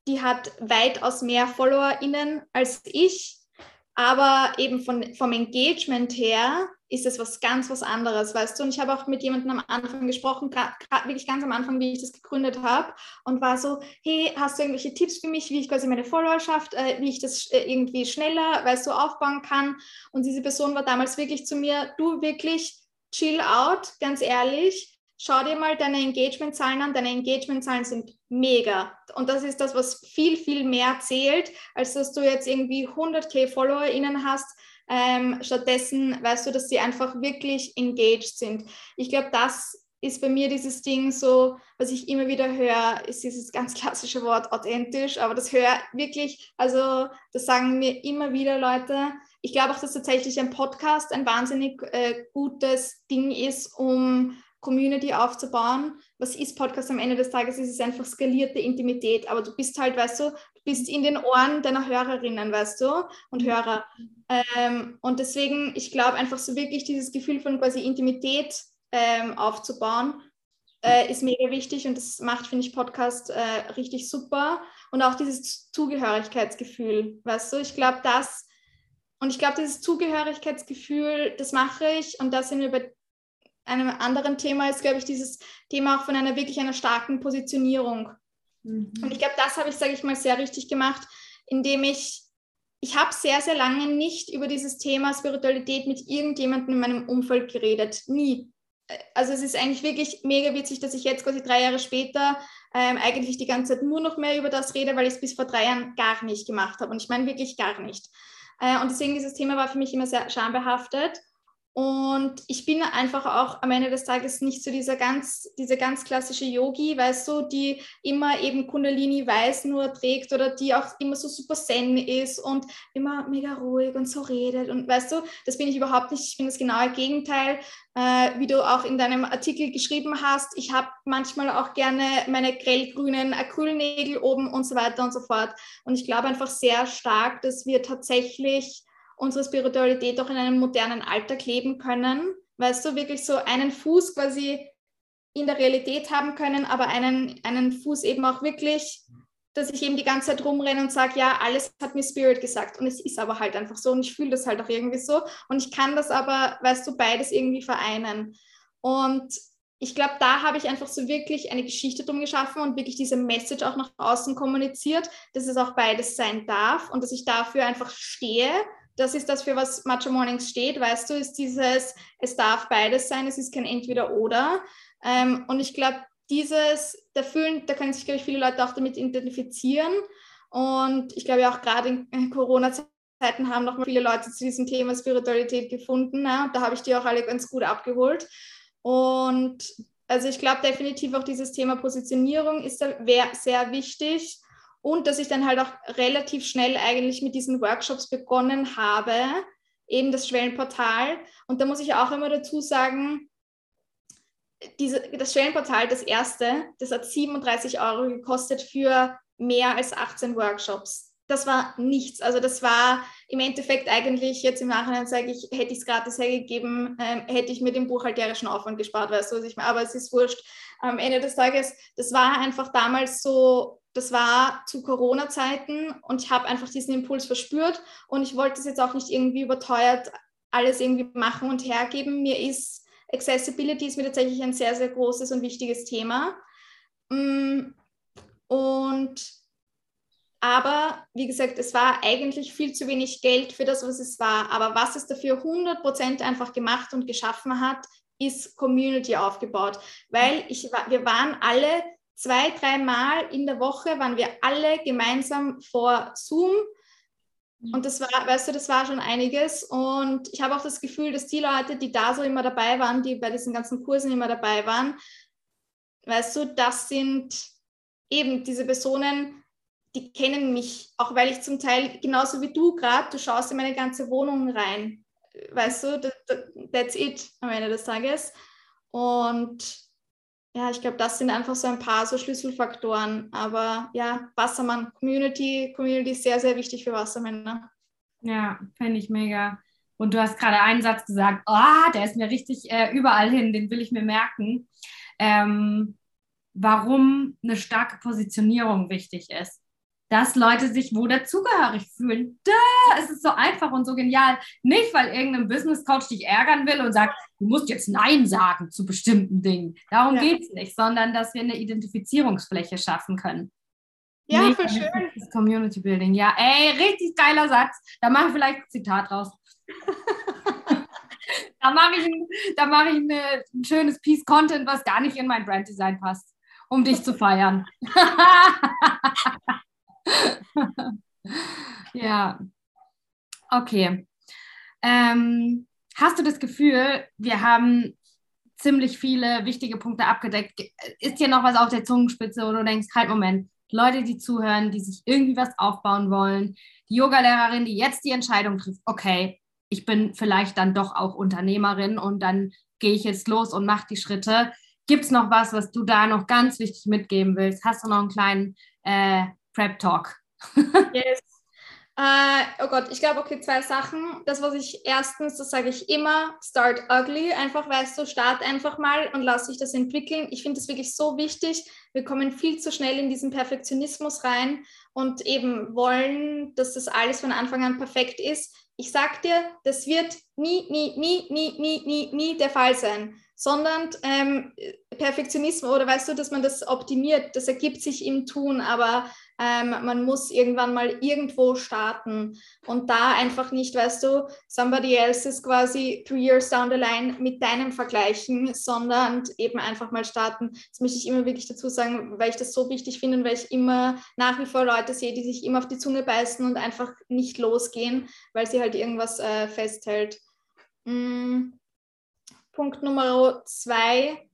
die hat weitaus mehr FollowerInnen als ich aber eben von, vom Engagement her ist es was ganz was anderes, weißt du? Und ich habe auch mit jemandem am Anfang gesprochen, gerade wirklich ganz am Anfang, wie ich das gegründet habe und war so, hey, hast du irgendwelche Tipps für mich, wie ich quasi meine Followerschaft, äh, wie ich das äh, irgendwie schneller, weißt du, aufbauen kann? Und diese Person war damals wirklich zu mir, du wirklich chill out, ganz ehrlich, schau dir mal deine Engagement-Zahlen an. Deine Engagement-Zahlen sind mega. Und das ist das, was viel, viel mehr zählt, als dass du jetzt irgendwie 100k FollowerInnen hast. Ähm, stattdessen weißt du, dass sie einfach wirklich engaged sind. Ich glaube, das ist bei mir dieses Ding so, was ich immer wieder höre, ist dieses ganz klassische Wort authentisch, aber das höre wirklich, also das sagen mir immer wieder Leute. Ich glaube auch, dass tatsächlich ein Podcast ein wahnsinnig äh, gutes Ding ist, um Community aufzubauen. Was ist Podcast am Ende des Tages? Es ist einfach skalierte Intimität, aber du bist halt, weißt du, du bist in den Ohren deiner Hörerinnen, weißt du, und Hörer. Ähm, und deswegen, ich glaube einfach so wirklich dieses Gefühl von quasi Intimität ähm, aufzubauen, äh, ist mega wichtig und das macht, finde ich, Podcast äh, richtig super. Und auch dieses Zugehörigkeitsgefühl, weißt du, ich glaube, das und ich glaube, dieses Zugehörigkeitsgefühl, das mache ich und da sind wir bei einem anderen Thema ist, glaube ich, dieses Thema auch von einer wirklich einer starken Positionierung. Mhm. Und ich glaube, das habe ich, sage ich mal, sehr richtig gemacht, indem ich, ich habe sehr, sehr lange nicht über dieses Thema Spiritualität mit irgendjemandem in meinem Umfeld geredet. Nie. also es ist eigentlich wirklich mega witzig, dass ich jetzt quasi drei Jahre später ähm, eigentlich die ganze Zeit nur noch mehr über das rede, weil ich es bis vor drei Jahren gar nicht gemacht habe. Und ich meine wirklich gar nicht. Äh, und deswegen dieses Thema war für mich immer sehr schambehaftet. Und ich bin einfach auch am Ende des Tages nicht so dieser ganz, diese ganz klassische Yogi, weißt du, die immer eben Kundalini weiß nur trägt oder die auch immer so super zen ist und immer mega ruhig und so redet. Und weißt du, das bin ich überhaupt nicht. Ich bin das genaue Gegenteil, äh, wie du auch in deinem Artikel geschrieben hast. Ich habe manchmal auch gerne meine grellgrünen Acrylnägel oben und so weiter und so fort. Und ich glaube einfach sehr stark, dass wir tatsächlich unsere Spiritualität auch in einem modernen Alltag leben können. Weißt du, wirklich so einen Fuß quasi in der Realität haben können, aber einen, einen Fuß eben auch wirklich, dass ich eben die ganze Zeit rumrenne und sage, ja, alles hat mir Spirit gesagt. Und es ist aber halt einfach so und ich fühle das halt auch irgendwie so. Und ich kann das aber, weißt du, beides irgendwie vereinen. Und ich glaube, da habe ich einfach so wirklich eine Geschichte drum geschaffen und wirklich diese Message auch nach außen kommuniziert, dass es auch beides sein darf und dass ich dafür einfach stehe das ist das, für was Macho Mornings steht, weißt du, ist dieses, es darf beides sein, es ist kein Entweder-Oder. Ähm, und ich glaube, dieses, da fühlen, da können sich, glaube ich, viele Leute auch damit identifizieren. Und ich glaube auch gerade in Corona-Zeiten haben noch viele Leute zu diesem Thema Spiritualität gefunden. Ne? Und da habe ich die auch alle ganz gut abgeholt. Und also ich glaube definitiv auch dieses Thema Positionierung ist sehr wichtig und dass ich dann halt auch relativ schnell eigentlich mit diesen Workshops begonnen habe, eben das Schwellenportal. Und da muss ich auch immer dazu sagen, diese, das Schwellenportal, das erste, das hat 37 Euro gekostet für mehr als 18 Workshops. Das war nichts. Also das war im Endeffekt eigentlich, jetzt im Nachhinein sage ich, hätte ich es gratis hergegeben, ähm, hätte ich mir den buchhalterischen Aufwand gespart, weißt du, was ich meine. Aber es ist wurscht. Am Ende des Tages, das war einfach damals so das war zu Corona-Zeiten und ich habe einfach diesen Impuls verspürt und ich wollte es jetzt auch nicht irgendwie überteuert alles irgendwie machen und hergeben. Mir ist Accessibility ist mir tatsächlich ein sehr, sehr großes und wichtiges Thema. Mm, und aber wie gesagt, es war eigentlich viel zu wenig Geld für das, was es war. Aber was es dafür 100% einfach gemacht und geschaffen hat, ist Community aufgebaut. Weil ich, wir waren alle zwei, dreimal in der Woche waren wir alle gemeinsam vor Zoom. Mhm. Und das war, weißt du, das war schon einiges. Und ich habe auch das Gefühl, dass die Leute, die da so immer dabei waren, die bei diesen ganzen Kursen immer dabei waren, weißt du, das sind eben diese Personen, die kennen mich, auch weil ich zum Teil, genauso wie du gerade, du schaust in meine ganze Wohnung rein. Weißt du, that's it am Ende des Tages. Und ja, ich glaube, das sind einfach so ein paar so Schlüsselfaktoren. Aber ja, Wassermann Community, Community ist sehr, sehr wichtig für Wassermänner. Ja, fände ich mega. Und du hast gerade einen Satz gesagt, oh, der ist mir richtig äh, überall hin, den will ich mir merken. Ähm, warum eine starke Positionierung wichtig ist dass Leute sich wo dazugehörig fühlen. Da, es ist so einfach und so genial. Nicht, weil irgendein Business Coach dich ärgern will und sagt, du musst jetzt Nein sagen zu bestimmten Dingen. Darum ja. geht es nicht, sondern dass wir eine Identifizierungsfläche schaffen können. Ja, nicht, für schön. Das Community Building. Ja, ey, richtig geiler Satz. Da mache ich vielleicht ein Zitat raus. da mache ich, ein, mach ich eine, ein schönes Piece Content, was gar nicht in mein Branddesign passt, um dich zu feiern. ja. Okay. Ähm, hast du das Gefühl, wir haben ziemlich viele wichtige Punkte abgedeckt? Ist dir noch was auf der Zungenspitze, wo du denkst, halt Moment, Leute, die zuhören, die sich irgendwie was aufbauen wollen, die Yogalehrerin, die jetzt die Entscheidung trifft, okay, ich bin vielleicht dann doch auch Unternehmerin und dann gehe ich jetzt los und mache die Schritte. Gibt es noch was, was du da noch ganz wichtig mitgeben willst? Hast du noch einen kleinen äh, Prep Talk. yes. Äh, oh Gott, ich glaube, okay, zwei Sachen. Das, was ich erstens, das sage ich immer, start ugly. Einfach, weißt du, start einfach mal und lass dich das entwickeln. Ich finde das wirklich so wichtig. Wir kommen viel zu schnell in diesen Perfektionismus rein und eben wollen, dass das alles von Anfang an perfekt ist. Ich sag dir, das wird nie, nie, nie, nie, nie, nie, nie der Fall sein. sondern ähm, Perfektionismus oder weißt du, dass man das optimiert, das ergibt sich im Tun, aber ähm, man muss irgendwann mal irgendwo starten und da einfach nicht, weißt du, somebody else ist quasi three years down the line mit deinem vergleichen, sondern eben einfach mal starten. Das möchte ich immer wirklich dazu sagen, weil ich das so wichtig finde und weil ich immer nach wie vor Leute sehe, die sich immer auf die Zunge beißen und einfach nicht losgehen, weil sie halt irgendwas äh, festhält. Mm. Punkt Nummer zwei,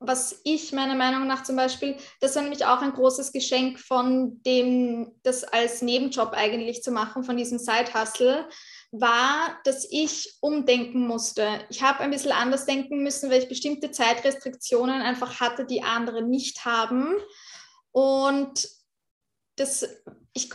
was ich meiner Meinung nach zum Beispiel, das war nämlich auch ein großes Geschenk von dem, das als Nebenjob eigentlich zu machen, von diesem Side-Hustle, war, dass ich umdenken musste. Ich habe ein bisschen anders denken müssen, weil ich bestimmte Zeitrestriktionen einfach hatte, die andere nicht haben. Und das, ich,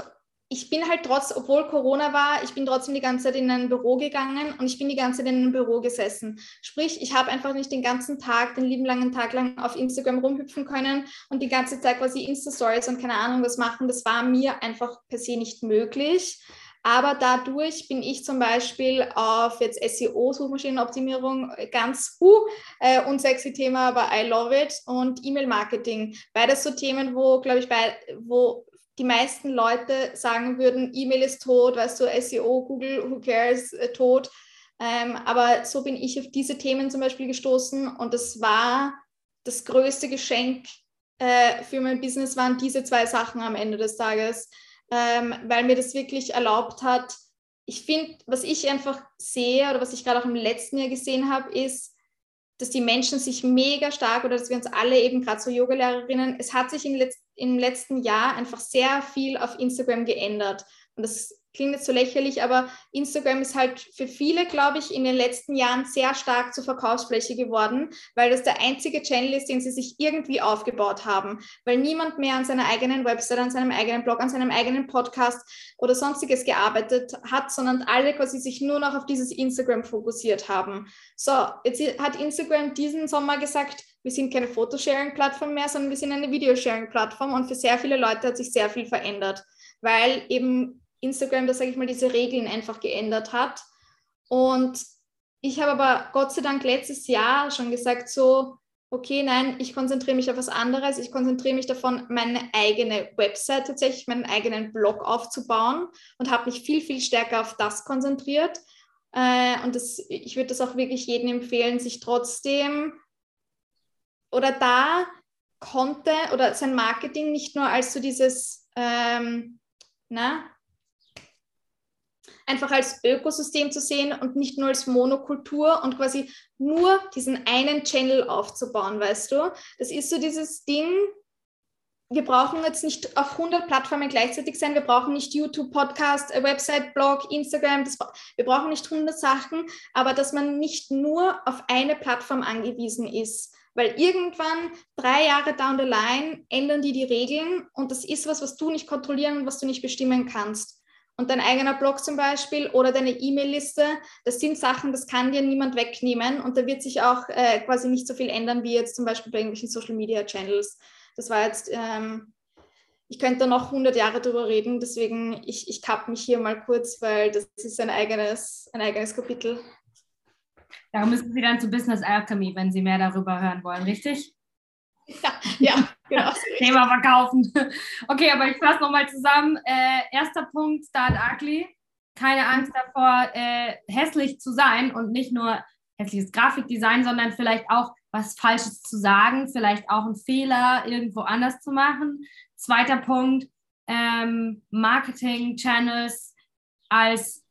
ich bin halt trotz, obwohl Corona war, ich bin trotzdem die ganze Zeit in ein Büro gegangen und ich bin die ganze Zeit in einem Büro gesessen. Sprich, ich habe einfach nicht den ganzen Tag, den lieben langen Tag lang auf Instagram rumhüpfen können und die ganze Zeit quasi Insta-Stories und keine Ahnung was machen. Das war mir einfach per se nicht möglich. Aber dadurch bin ich zum Beispiel auf jetzt SEO, Suchmaschinenoptimierung, ganz uh, äh, unsexy Thema, aber I love it und E-Mail-Marketing. Beides so Themen, wo, glaube ich, bei, wo die meisten Leute sagen würden, E-Mail ist tot, weißt du, SEO, Google, who cares, äh, tot. Ähm, aber so bin ich auf diese Themen zum Beispiel gestoßen und das war das größte Geschenk äh, für mein Business, waren diese zwei Sachen am Ende des Tages, ähm, weil mir das wirklich erlaubt hat. Ich finde, was ich einfach sehe oder was ich gerade auch im letzten Jahr gesehen habe, ist, dass die Menschen sich mega stark oder dass wir uns alle eben gerade so Yogalehrerinnen, es hat sich im, Letz-, im letzten Jahr einfach sehr viel auf Instagram geändert. Und das klingt jetzt so lächerlich, aber Instagram ist halt für viele, glaube ich, in den letzten Jahren sehr stark zur Verkaufsfläche geworden, weil das der einzige Channel ist, den sie sich irgendwie aufgebaut haben, weil niemand mehr an seiner eigenen Website, an seinem eigenen Blog, an seinem eigenen Podcast oder sonstiges gearbeitet hat, sondern alle quasi sich nur noch auf dieses Instagram fokussiert haben. So, jetzt hat Instagram diesen Sommer gesagt, wir sind keine Photosharing-Plattform mehr, sondern wir sind eine Videosharing-Plattform und für sehr viele Leute hat sich sehr viel verändert, weil eben Instagram, da sage ich mal, diese Regeln einfach geändert hat. Und ich habe aber Gott sei Dank letztes Jahr schon gesagt, so, okay, nein, ich konzentriere mich auf was anderes. Ich konzentriere mich davon, meine eigene Website tatsächlich, meinen eigenen Blog aufzubauen und habe mich viel, viel stärker auf das konzentriert. Äh, und das, ich würde das auch wirklich jedem empfehlen, sich trotzdem oder da konnte oder sein Marketing nicht nur als so dieses, ähm, na, einfach als Ökosystem zu sehen und nicht nur als Monokultur und quasi nur diesen einen Channel aufzubauen, weißt du? Das ist so dieses Ding, wir brauchen jetzt nicht auf 100 Plattformen gleichzeitig sein. Wir brauchen nicht YouTube, Podcast, Website, Blog, Instagram. Das, wir brauchen nicht 100 Sachen, aber dass man nicht nur auf eine Plattform angewiesen ist. Weil irgendwann, drei Jahre down the line, ändern die die Regeln und das ist was, was du nicht kontrollieren und was du nicht bestimmen kannst und dein eigener Blog zum Beispiel oder deine E-Mail-Liste, das sind Sachen, das kann dir niemand wegnehmen und da wird sich auch äh, quasi nicht so viel ändern wie jetzt zum Beispiel bei irgendwelchen Social-Media-Channels. Das war jetzt, ähm, ich könnte da noch 100 Jahre drüber reden, deswegen ich, ich kapp mich hier mal kurz, weil das ist ein eigenes, ein eigenes Kapitel. Da müssen Sie dann zu Business Alchemy, wenn Sie mehr darüber hören wollen, richtig? Ja, ja genau. Thema verkaufen. Okay, aber ich fasse nochmal zusammen. Äh, erster Punkt, Start Ugly. Keine Angst davor, äh, hässlich zu sein und nicht nur hässliches Grafikdesign, sondern vielleicht auch was Falsches zu sagen, vielleicht auch einen Fehler irgendwo anders zu machen. Zweiter Punkt, ähm, Marketing-Channels als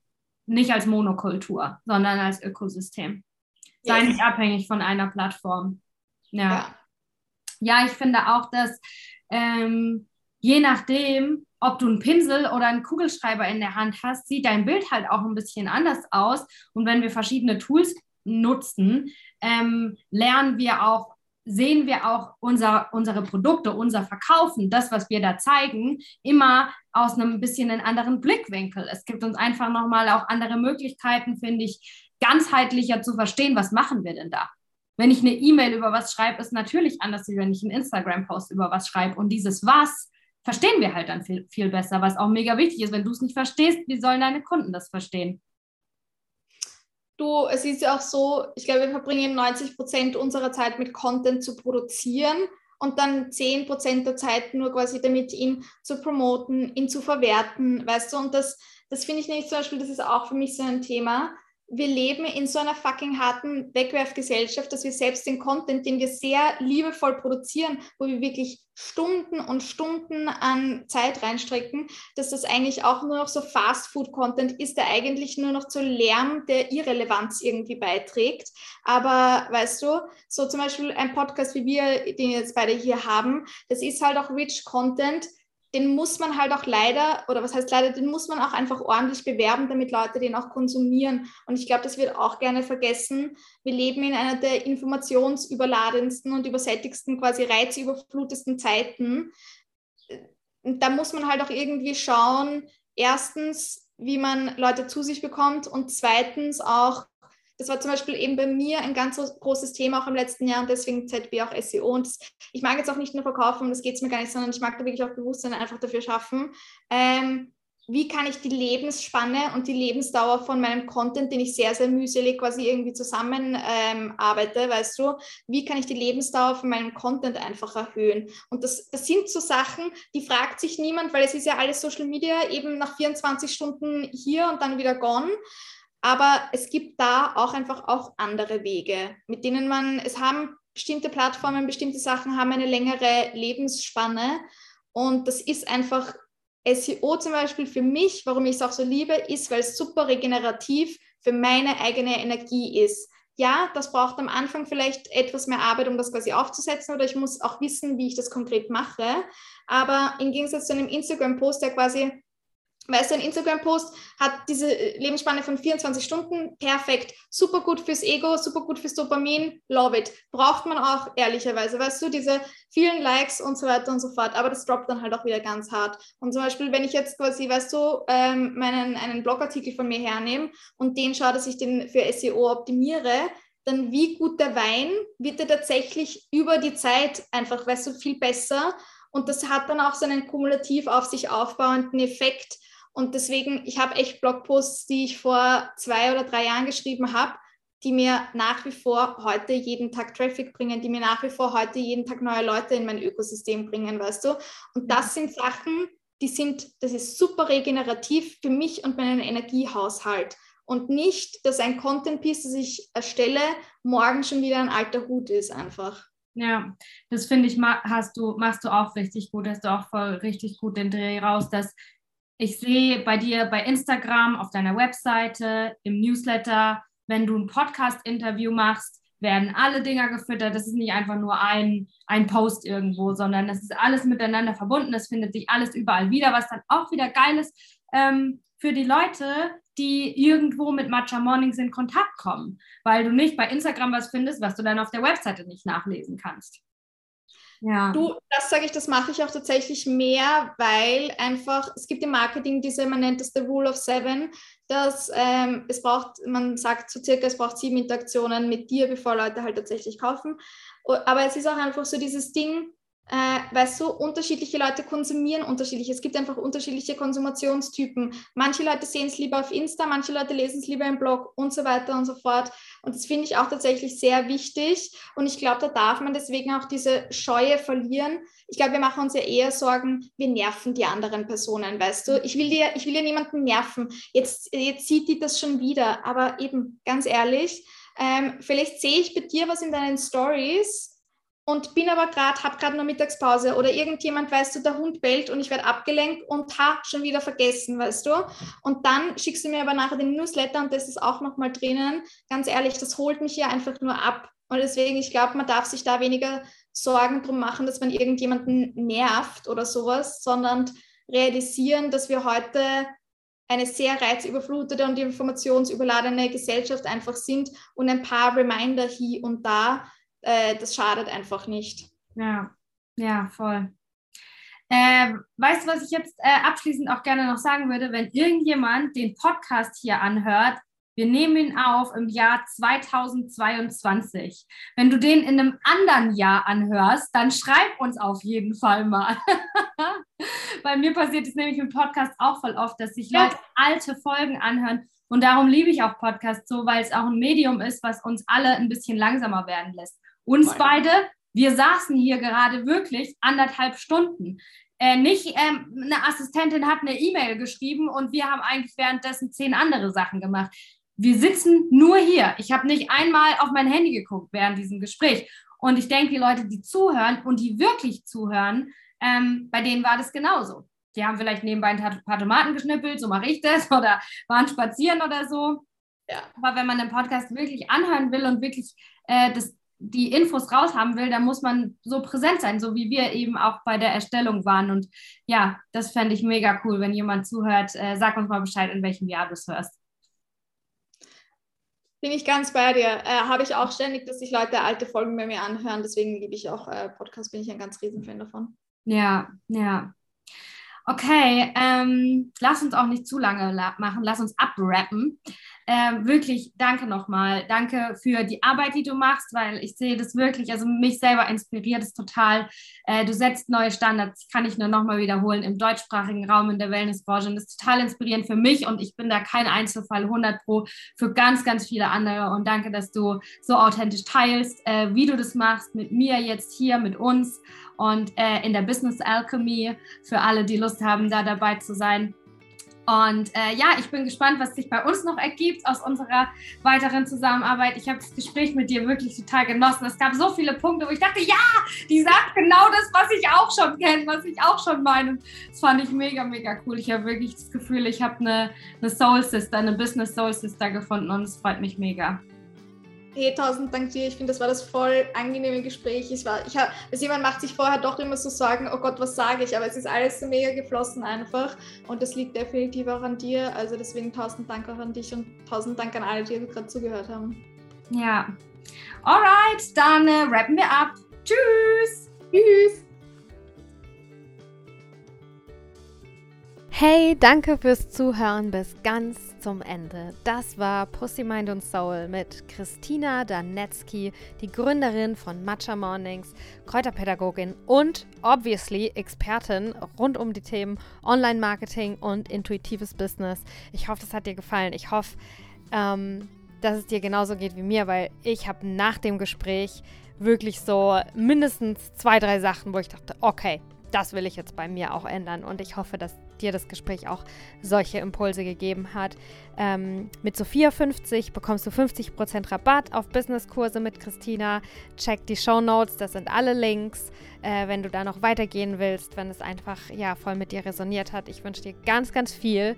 nicht als Monokultur, sondern als Ökosystem. Sei yes. nicht abhängig von einer Plattform. ja. ja ja, ich finde auch, dass ähm, je nachdem, ob du einen Pinsel oder einen Kugelschreiber in der Hand hast, sieht dein Bild halt auch ein bisschen anders aus. Und wenn wir verschiedene Tools nutzen, ähm, lernen wir auch, sehen wir auch unser, unsere Produkte, unser Verkaufen, das, was wir da zeigen, immer aus einem bisschen einen anderen Blickwinkel. Es gibt uns einfach nochmal auch andere Möglichkeiten, finde ich, ganzheitlicher zu verstehen, was machen wir denn da. Wenn ich eine E-Mail über was schreibe, ist natürlich anders, als wenn ich einen Instagram-Post über was schreibe. Und dieses Was verstehen wir halt dann viel, viel besser, was auch mega wichtig ist. Wenn du es nicht verstehst, wie sollen deine Kunden das verstehen? Du, es ist ja auch so, ich glaube, wir verbringen 90 Prozent unserer Zeit mit Content zu produzieren und dann 10 Prozent der Zeit nur quasi damit, ihn zu promoten, ihn zu verwerten, weißt du, und das, das finde ich nämlich zum Beispiel, das ist auch für mich so ein Thema, wir leben in so einer fucking harten Wegwerfgesellschaft, dass wir selbst den Content, den wir sehr liebevoll produzieren, wo wir wirklich Stunden und Stunden an Zeit reinstrecken, dass das eigentlich auch nur noch so Fast-Food-Content ist, der eigentlich nur noch zu Lärm der Irrelevanz irgendwie beiträgt. Aber weißt du, so zum Beispiel ein Podcast wie wir, den jetzt beide hier haben, das ist halt auch rich Content, den muss man halt auch leider, oder was heißt leider, den muss man auch einfach ordentlich bewerben, damit Leute den auch konsumieren. Und ich glaube, das wird auch gerne vergessen. Wir leben in einer der informationsüberladensten und übersättigsten, quasi reizüberflutesten Zeiten. Da muss man halt auch irgendwie schauen, erstens, wie man Leute zu sich bekommt und zweitens auch, das war zum Beispiel eben bei mir ein ganz großes Thema auch im letzten Jahr und deswegen ZB auch SEO. Und das, ich mag jetzt auch nicht nur verkaufen, das geht es mir gar nicht, sondern ich mag da wirklich auch Bewusstsein einfach dafür schaffen. Ähm, wie kann ich die Lebensspanne und die Lebensdauer von meinem Content, den ich sehr, sehr mühselig quasi irgendwie zusammen ähm, arbeite, weißt du, wie kann ich die Lebensdauer von meinem Content einfach erhöhen? Und das, das sind so Sachen, die fragt sich niemand, weil es ist ja alles Social Media eben nach 24 Stunden hier und dann wieder gone. Aber es gibt da auch einfach auch andere Wege, mit denen man, es haben bestimmte Plattformen, bestimmte Sachen haben eine längere Lebensspanne. Und das ist einfach SEO zum Beispiel für mich, warum ich es auch so liebe, ist, weil es super regenerativ für meine eigene Energie ist. Ja, das braucht am Anfang vielleicht etwas mehr Arbeit, um das quasi aufzusetzen, oder ich muss auch wissen, wie ich das konkret mache. Aber im Gegensatz zu einem Instagram-Post, der quasi Weißt du, ein Instagram-Post hat diese Lebensspanne von 24 Stunden, perfekt, super gut fürs Ego, super gut fürs Dopamin, love it. Braucht man auch ehrlicherweise, weißt du, diese vielen Likes und so weiter und so fort, aber das droppt dann halt auch wieder ganz hart. Und zum Beispiel, wenn ich jetzt quasi, weißt du, ähm, meinen, einen Blogartikel von mir hernehme und den schaue, dass ich den für SEO optimiere, dann wie gut der Wein wird er tatsächlich über die Zeit einfach, weißt du, viel besser. Und das hat dann auch so einen kumulativ auf sich aufbauenden Effekt, und deswegen, ich habe echt Blogposts, die ich vor zwei oder drei Jahren geschrieben habe, die mir nach wie vor heute jeden Tag Traffic bringen, die mir nach wie vor heute jeden Tag neue Leute in mein Ökosystem bringen, weißt du? Und das sind Sachen, die sind, das ist super regenerativ für mich und meinen Energiehaushalt. Und nicht, dass ein Content-Piece, das ich erstelle, morgen schon wieder ein alter Hut ist einfach. Ja, das finde ich, hast du, machst du auch richtig gut, hast du auch voll richtig gut den Dreh raus, dass ich sehe bei dir bei Instagram, auf deiner Webseite, im Newsletter, wenn du ein Podcast-Interview machst, werden alle Dinger gefüttert. Das ist nicht einfach nur ein, ein Post irgendwo, sondern das ist alles miteinander verbunden. Das findet sich alles überall wieder, was dann auch wieder geil ist ähm, für die Leute, die irgendwo mit Matcha Mornings in Kontakt kommen, weil du nicht bei Instagram was findest, was du dann auf der Webseite nicht nachlesen kannst. Ja. Du, das sage ich, das mache ich auch tatsächlich mehr, weil einfach, es gibt im Marketing diese, man nennt das the Rule of Seven, dass ähm, es braucht, man sagt so circa, es braucht sieben Interaktionen mit dir, bevor Leute halt tatsächlich kaufen. Aber es ist auch einfach so dieses Ding, äh, weißt du, unterschiedliche Leute konsumieren unterschiedlich. Es gibt einfach unterschiedliche Konsumationstypen. Manche Leute sehen es lieber auf Insta, manche Leute lesen es lieber im Blog und so weiter und so fort. Und das finde ich auch tatsächlich sehr wichtig. Und ich glaube, da darf man deswegen auch diese Scheue verlieren. Ich glaube, wir machen uns ja eher Sorgen, wir nerven die anderen Personen, weißt du. Ich will dir, ich will ja niemanden nerven. Jetzt, jetzt sieht die das schon wieder. Aber eben, ganz ehrlich, ähm, vielleicht sehe ich bei dir was in deinen Stories und bin aber gerade, habe gerade noch Mittagspause oder irgendjemand, weißt du, der Hund bellt und ich werde abgelenkt und ha, schon wieder vergessen, weißt du. Und dann schickst du mir aber nachher den Newsletter und das ist auch nochmal drinnen. Ganz ehrlich, das holt mich hier einfach nur ab. Und deswegen, ich glaube, man darf sich da weniger Sorgen drum machen, dass man irgendjemanden nervt oder sowas, sondern realisieren, dass wir heute eine sehr reizüberflutete und informationsüberladene Gesellschaft einfach sind und ein paar Reminder hier und da äh, das schadet einfach nicht. Ja, ja, voll. Äh, weißt du, was ich jetzt äh, abschließend auch gerne noch sagen würde? Wenn irgendjemand den Podcast hier anhört, wir nehmen ihn auf im Jahr 2022. Wenn du den in einem anderen Jahr anhörst, dann schreib uns auf jeden Fall mal. Bei mir passiert es nämlich im Podcast auch voll oft, dass sich. Leute alte Folgen anhören Und darum liebe ich auch Podcasts so, weil es auch ein Medium ist, was uns alle ein bisschen langsamer werden lässt. Uns Voll. beide, wir saßen hier gerade wirklich anderthalb Stunden. Äh, nicht ähm, eine Assistentin hat eine E-Mail geschrieben und wir haben eigentlich währenddessen zehn andere Sachen gemacht. Wir sitzen nur hier. Ich habe nicht einmal auf mein Handy geguckt während diesem Gespräch. Und ich denke, die Leute, die zuhören und die wirklich zuhören, ähm, bei denen war das genauso. Die haben vielleicht nebenbei ein paar Tomaten geschnippelt, so mache ich das, oder waren spazieren oder so. Ja. Aber wenn man den Podcast wirklich anhören will und wirklich äh, das, die Infos raushaben will, dann muss man so präsent sein, so wie wir eben auch bei der Erstellung waren. Und ja, das fände ich mega cool, wenn jemand zuhört. Äh, sag uns mal Bescheid, in welchem Jahr du es hörst. Bin ich ganz bei dir. Äh, Habe ich auch ständig, dass sich Leute alte Folgen bei mir anhören. Deswegen liebe ich auch äh, Podcasts, bin ich ein ganz Riesenfan davon. Ja, ja. Okay, ähm, lass uns auch nicht zu lange machen, lass uns abrappen. Ähm, wirklich, danke nochmal. Danke für die Arbeit, die du machst, weil ich sehe das wirklich, also mich selber inspiriert es total. Äh, du setzt neue Standards, kann ich nur nochmal wiederholen, im deutschsprachigen Raum, in der Wellnessbranche. Und das ist total inspirierend für mich und ich bin da kein Einzelfall, 100 Pro, für ganz, ganz viele andere. Und danke, dass du so authentisch teilst, äh, wie du das machst, mit mir jetzt hier, mit uns und äh, in der Business Alchemy für alle, die Lust haben, da dabei zu sein. Und äh, ja, ich bin gespannt, was sich bei uns noch ergibt aus unserer weiteren Zusammenarbeit. Ich habe das Gespräch mit dir wirklich total genossen. Es gab so viele Punkte, wo ich dachte, ja, die sagt genau das, was ich auch schon kenne, was ich auch schon meine. Das fand ich mega, mega cool. Ich habe wirklich das Gefühl, ich habe eine, eine Soul Sister, eine Business Soul Sister gefunden und es freut mich mega. Hey, tausend Dank dir. Ich finde, das war das voll angenehme Gespräch. Ich war, ich hab, also jemand macht sich vorher doch immer so Sorgen, oh Gott, was sage ich? Aber es ist alles so mega geflossen einfach. Und das liegt definitiv auch an dir. Also deswegen tausend Dank auch an dich und tausend Dank an alle, die gerade zugehört haben. Ja. Alright, dann äh, rappen wir ab. Tschüss. Tschüss. Hey, danke fürs Zuhören bis ganz zum Ende. Das war Pussy Mind und Soul mit Christina Danetzky, die Gründerin von Matcha Mornings, Kräuterpädagogin und obviously Expertin rund um die Themen Online-Marketing und intuitives Business. Ich hoffe, das hat dir gefallen. Ich hoffe, ähm, dass es dir genauso geht wie mir, weil ich habe nach dem Gespräch wirklich so mindestens zwei, drei Sachen, wo ich dachte, okay, das will ich jetzt bei mir auch ändern. Und ich hoffe, dass dir das Gespräch auch solche Impulse gegeben hat. Ähm, mit Sophia 50 bekommst du 50% Rabatt auf Businesskurse mit Christina. Check die Show Notes, das sind alle Links. Äh, wenn du da noch weitergehen willst, wenn es einfach ja voll mit dir resoniert hat. Ich wünsche dir ganz, ganz viel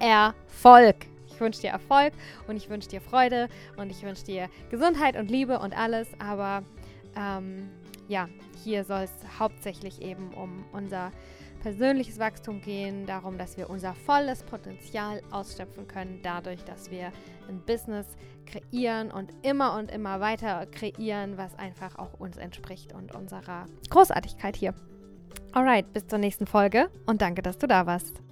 Erfolg. Ich wünsche dir Erfolg und ich wünsche dir Freude und ich wünsche dir Gesundheit und Liebe und alles. Aber ähm, ja, hier soll es hauptsächlich eben um unser persönliches Wachstum gehen, darum, dass wir unser volles Potenzial ausschöpfen können, dadurch, dass wir ein Business kreieren und immer und immer weiter kreieren, was einfach auch uns entspricht und unserer Großartigkeit hier. Alright, bis zur nächsten Folge und danke, dass du da warst.